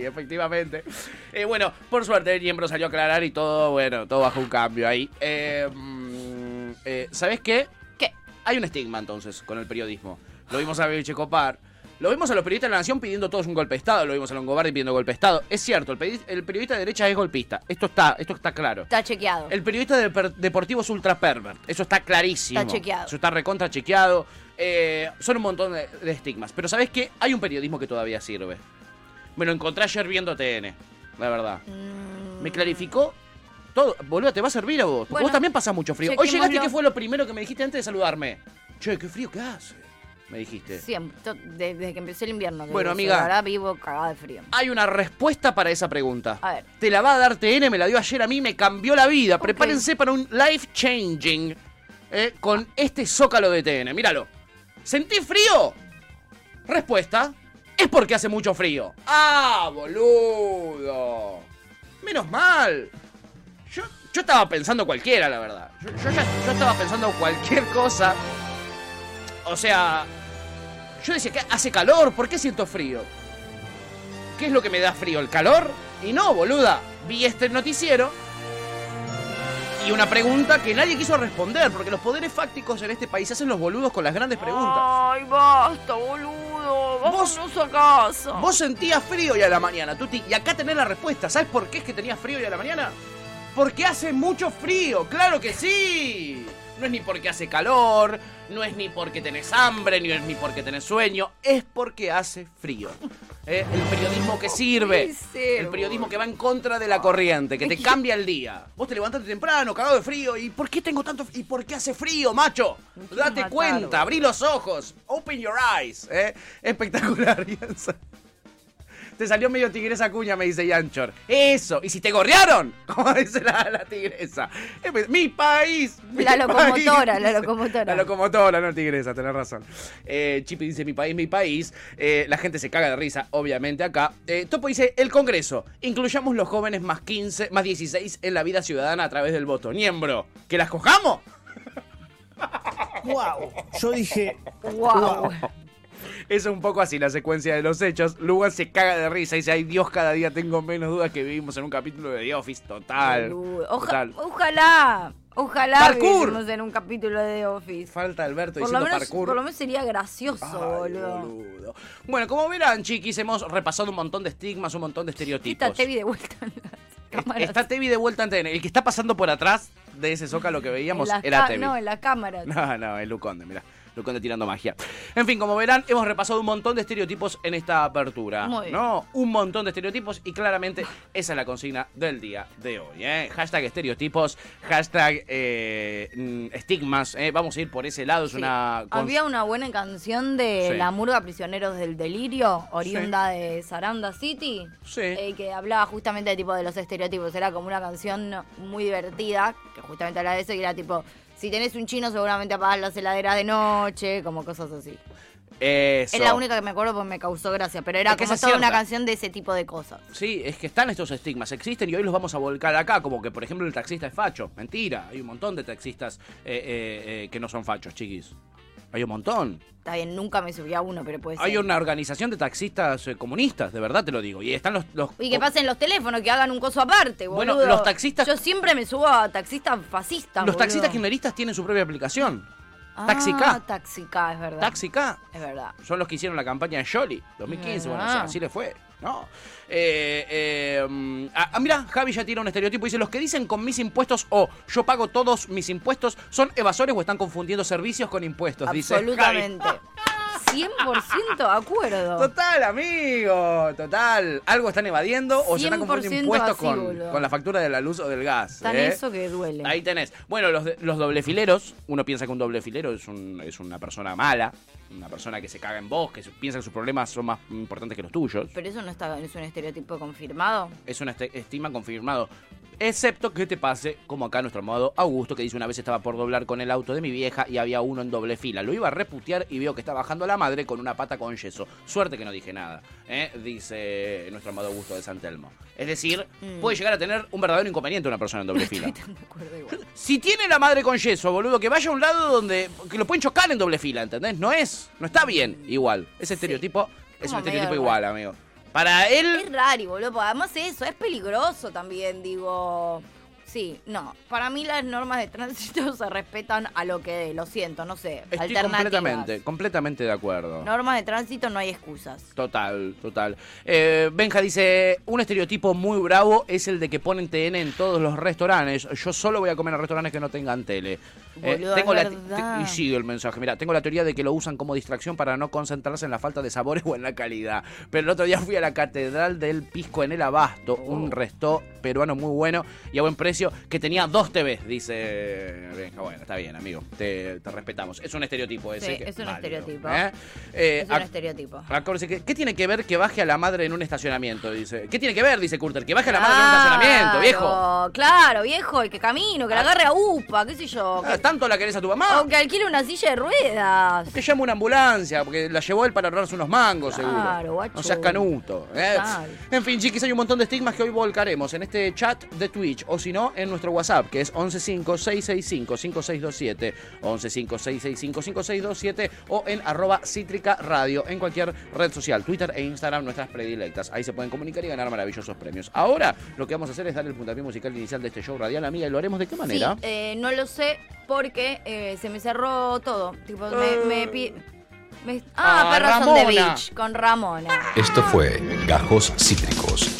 efectivamente. Eh, bueno, por suerte el miembro salió a aclarar y todo, bueno, todo bajo un cambio ahí. Eh, mm, eh, ¿Sabes qué? ¿Qué? Hay un estigma entonces con el periodismo. Lo vimos a Baby Checopar. Lo vimos a los periodistas de la Nación pidiendo todos un golpe de Estado, lo vimos a Longobardi pidiendo golpe de Estado. Es cierto, el, peri- el periodista de derecha es golpista. Esto está, esto está claro. Está chequeado. El periodista de deportivo es ultra pervert. Eso está clarísimo. Está chequeado. Eso está recontra chequeado. Eh, son un montón de, de estigmas. Pero ¿sabes qué? Hay un periodismo que todavía sirve. Me lo encontré ayer viendo TN. La verdad. Me clarificó todo. Boludo, te va a servir a vos. Bueno, vos también pasás mucho frío. Hoy llegaste y ¿qué fue lo primero que me dijiste antes de saludarme? Che, qué frío que hace. Me dijiste. Siempre, desde que empezó el invierno. que Bueno, amiga. Ahora vivo cagada de frío. Hay una respuesta para esa pregunta. A ver. Te la va a dar TN, me la dio ayer a mí, me cambió la vida. Prepárense para un life changing eh, con este zócalo de TN. Míralo. ¿Sentí frío? Respuesta. Es porque hace mucho frío. ¡Ah, boludo! Menos mal. Yo, yo estaba pensando cualquiera, la verdad. Yo, yo ya- yo estaba pensando cualquier cosa. O sea, yo decía que hace calor, ¿por qué siento frío? ¿Qué es lo que me da frío? ¿El calor? Y no, boluda. Vi este noticiero y una pregunta que nadie quiso responder, porque los poderes fácticos en este país hacen los boludos con las grandes preguntas. Ay, basta, boludo. Vámonos a casa. Vos sentías frío hoy a la mañana, Tuti, y acá tenés la respuesta. ¿Sabes por qué es que tenías frío hoy a la mañana? Porque hace mucho frío, claro que sí. No es ni porque hace calor, no es ni porque tenés hambre, ni es ni porque tenés sueño, es porque hace frío. Eh, el periodismo que sirve, el periodismo que va en contra de la corriente, que te cambia el día. Vos te levantaste temprano, cagado de frío, ¿y por qué tengo tanto ¿Y por qué hace frío, macho? Date cuenta, abrí los ojos, open your eyes. ¿eh? Espectacular. Te salió medio tigresa cuña, me dice Yanchor. Eso, y si te gorrearon, como dice la, la tigresa. Mi país. mi La locomotora, país. la locomotora. La locomotora, no tigresa, tenés razón. Eh, Chipi dice mi país, mi país. Eh, la gente se caga de risa, obviamente, acá. Eh, Topo dice el Congreso. Incluyamos los jóvenes más 15, más 16 en la vida ciudadana a través del voto. Niembro, ¿que las cojamos? Wow. Yo dije, Wow. Es un poco así la secuencia de los hechos. Lugan se caga de risa y dice, ay Dios, cada día tengo menos dudas que vivimos en un capítulo de The Office. Total. Oja- total. ojalá. Ojalá Parkour. vivimos en un capítulo de The Office. Falta Alberto Por lo, diciendo menos, parkour. por lo menos sería gracioso, Ay, boludo. boludo. Bueno, como verán, chiquis, hemos repasado un montón de estigmas, un montón de estereotipos. Está Tevi de vuelta en las cámaras. Está Tevi de vuelta en. El que está pasando por atrás de ese zócalo que veíamos era Tevi. No, en la cámara. No, no, es Luconde, mira. Luconde tirando magia. En fin, como verán, hemos repasado un montón de estereotipos en esta apertura. Muy bien. ¿No? Un montón de estereotipos y claramente esa es la consigna del día de hoy. ¿eh? Hashtag estereotipos, hashtag eh, estigmas. ¿eh? Vamos a ir por ese lado. Es una. Había una buena canción de Sí. La Murga Prisioneros del Delirio, oriunda de Saranda City, Sí. eh, que hablaba justamente tipo de los estereotipos. Era como una canción muy divertida, que justamente hablaba de eso, y era tipo, si tenés un chino seguramente apagás las heladeras de noche, como cosas así. Eso. Es la única que me acuerdo porque me causó gracia, pero era Es que como toda una canción de ese tipo de cosas. Sí, es que están estos estigmas, existen y hoy los vamos a volcar acá, como que por ejemplo el taxista es facho. Mentira, hay un montón de taxistas eh, eh, eh, que no son fachos, chiquis. Hay un montón. Está bien, nunca me subí a uno, pero puede ser. Hay una organización de taxistas eh, comunistas, de verdad te lo digo. Y están los... los Y que pasen los teléfonos, que hagan un coso aparte, Bueno, boludo. los taxistas- Yo siempre me subo a taxistas fascistas, los boludo. taxistas kirchneristas tienen su propia aplicación. Ah, Taxi K. Taxi K, es verdad. Taxi K. Es verdad. Son los que hicieron la campaña de Jolly 2015. Bueno, así le fue. ¿No? Eh, eh, mm, ah, ah, mira, Javi ya tira un estereotipo. Dice: Los que dicen con mis impuestos o yo pago todos mis impuestos son evasores o están confundiendo servicios con impuestos. Dice Javi. Absolutamente. 100% de acuerdo. Total, amigo, total. Algo están evadiendo o se están confundiendo 100% impuestos así, con, con la factura de la luz o del gas. Tan ¿eh? eso que duele. Ahí tenés. Bueno, los, los doble fileros, uno piensa que un doble filero es, un- es una persona mala, una persona que se caga en vos, que piensa que sus problemas son más importantes que los tuyos. Pero eso no está, es un estereotipo confirmado. Es una este- estima confirmado. Excepto que te pase, como acá nuestro amado Augusto, que dice una vez estaba por doblar con el auto de mi vieja y había uno en doble fila. Lo iba a reputear y veo que está bajando la madre con una pata con yeso. Suerte que no dije nada, ¿eh? dice nuestro amado Augusto de San Telmo. Es decir, Mm. puede llegar a tener un verdadero inconveniente una persona en doble fila. Igual. Si tiene la madre con yeso, boludo, que vaya a un lado donde que lo pueden chocar en doble fila, ¿entendés? No es, no está bien igual. Ese estereotipo es un estereotipo igual, amigo. Para él, Es raro, boludo. Además eso, es peligroso también, digo. Sí, no. Para mí las normas de tránsito se respetan a lo que dé. Lo siento, no sé. Estoy Alternativas. completamente, completamente de acuerdo. Normas de tránsito no hay excusas. Total, total. Eh, Benja dice, un estereotipo muy bravo es el de que ponen TN en todos los restaurantes. Yo solo voy a comer en restaurantes que no tengan tele. Eh, tengo la, te- y sigue el mensaje. Mira, tengo la teoría de que lo usan como distracción para no concentrarse en la falta de sabores o en la calidad. Pero el otro día fui a la Catedral del Pisco en el Abasto, Oh. un resto peruano muy bueno y a buen precio que tenía dos TVs, dice Benja. Bueno, está bien, amigo. Te, te respetamos. Es un estereotipo ese. Sí, que- es un válido, estereotipo. ¿eh? Eh, es un estereotipo. ¿Qué tiene que ver que baje a la madre en un estacionamiento? Dice. ¿Qué tiene que ver? Dice Curter. Que baje a la madre en un estacionamiento, viejo. Claro, viejo, y que camino, que la agarre a UPA, qué sé yo. Ah, Que, ¿Tanto la querés a tu mamá? o que alquile una silla de ruedas. Que llame una ambulancia, porque la llevó él para ahorrarse unos mangos, Claro, seguro. guacho. No seas canuto. ¿eh? En fin, chiquis, hay un montón de estigmas que hoy volcaremos en este chat de Twitch, o si no, en nuestro WhatsApp, que es 115-665-5627, 115-665-5627, o en arroba cítrica radio, en cualquier red social, Twitter e Instagram, nuestras predilectas. Ahí se pueden comunicar y ganar maravillosos premios. Ahora, lo que vamos a hacer es dar el puntapié musical inicial de este show radial, amiga, y lo haremos de qué manera. Sí, eh, no lo sé porque eh, se me cerró todo. Tipo, me, me pi- me- ah, Ah, perros on the beach, con Ramona. Esto fue Gajos Cítricos.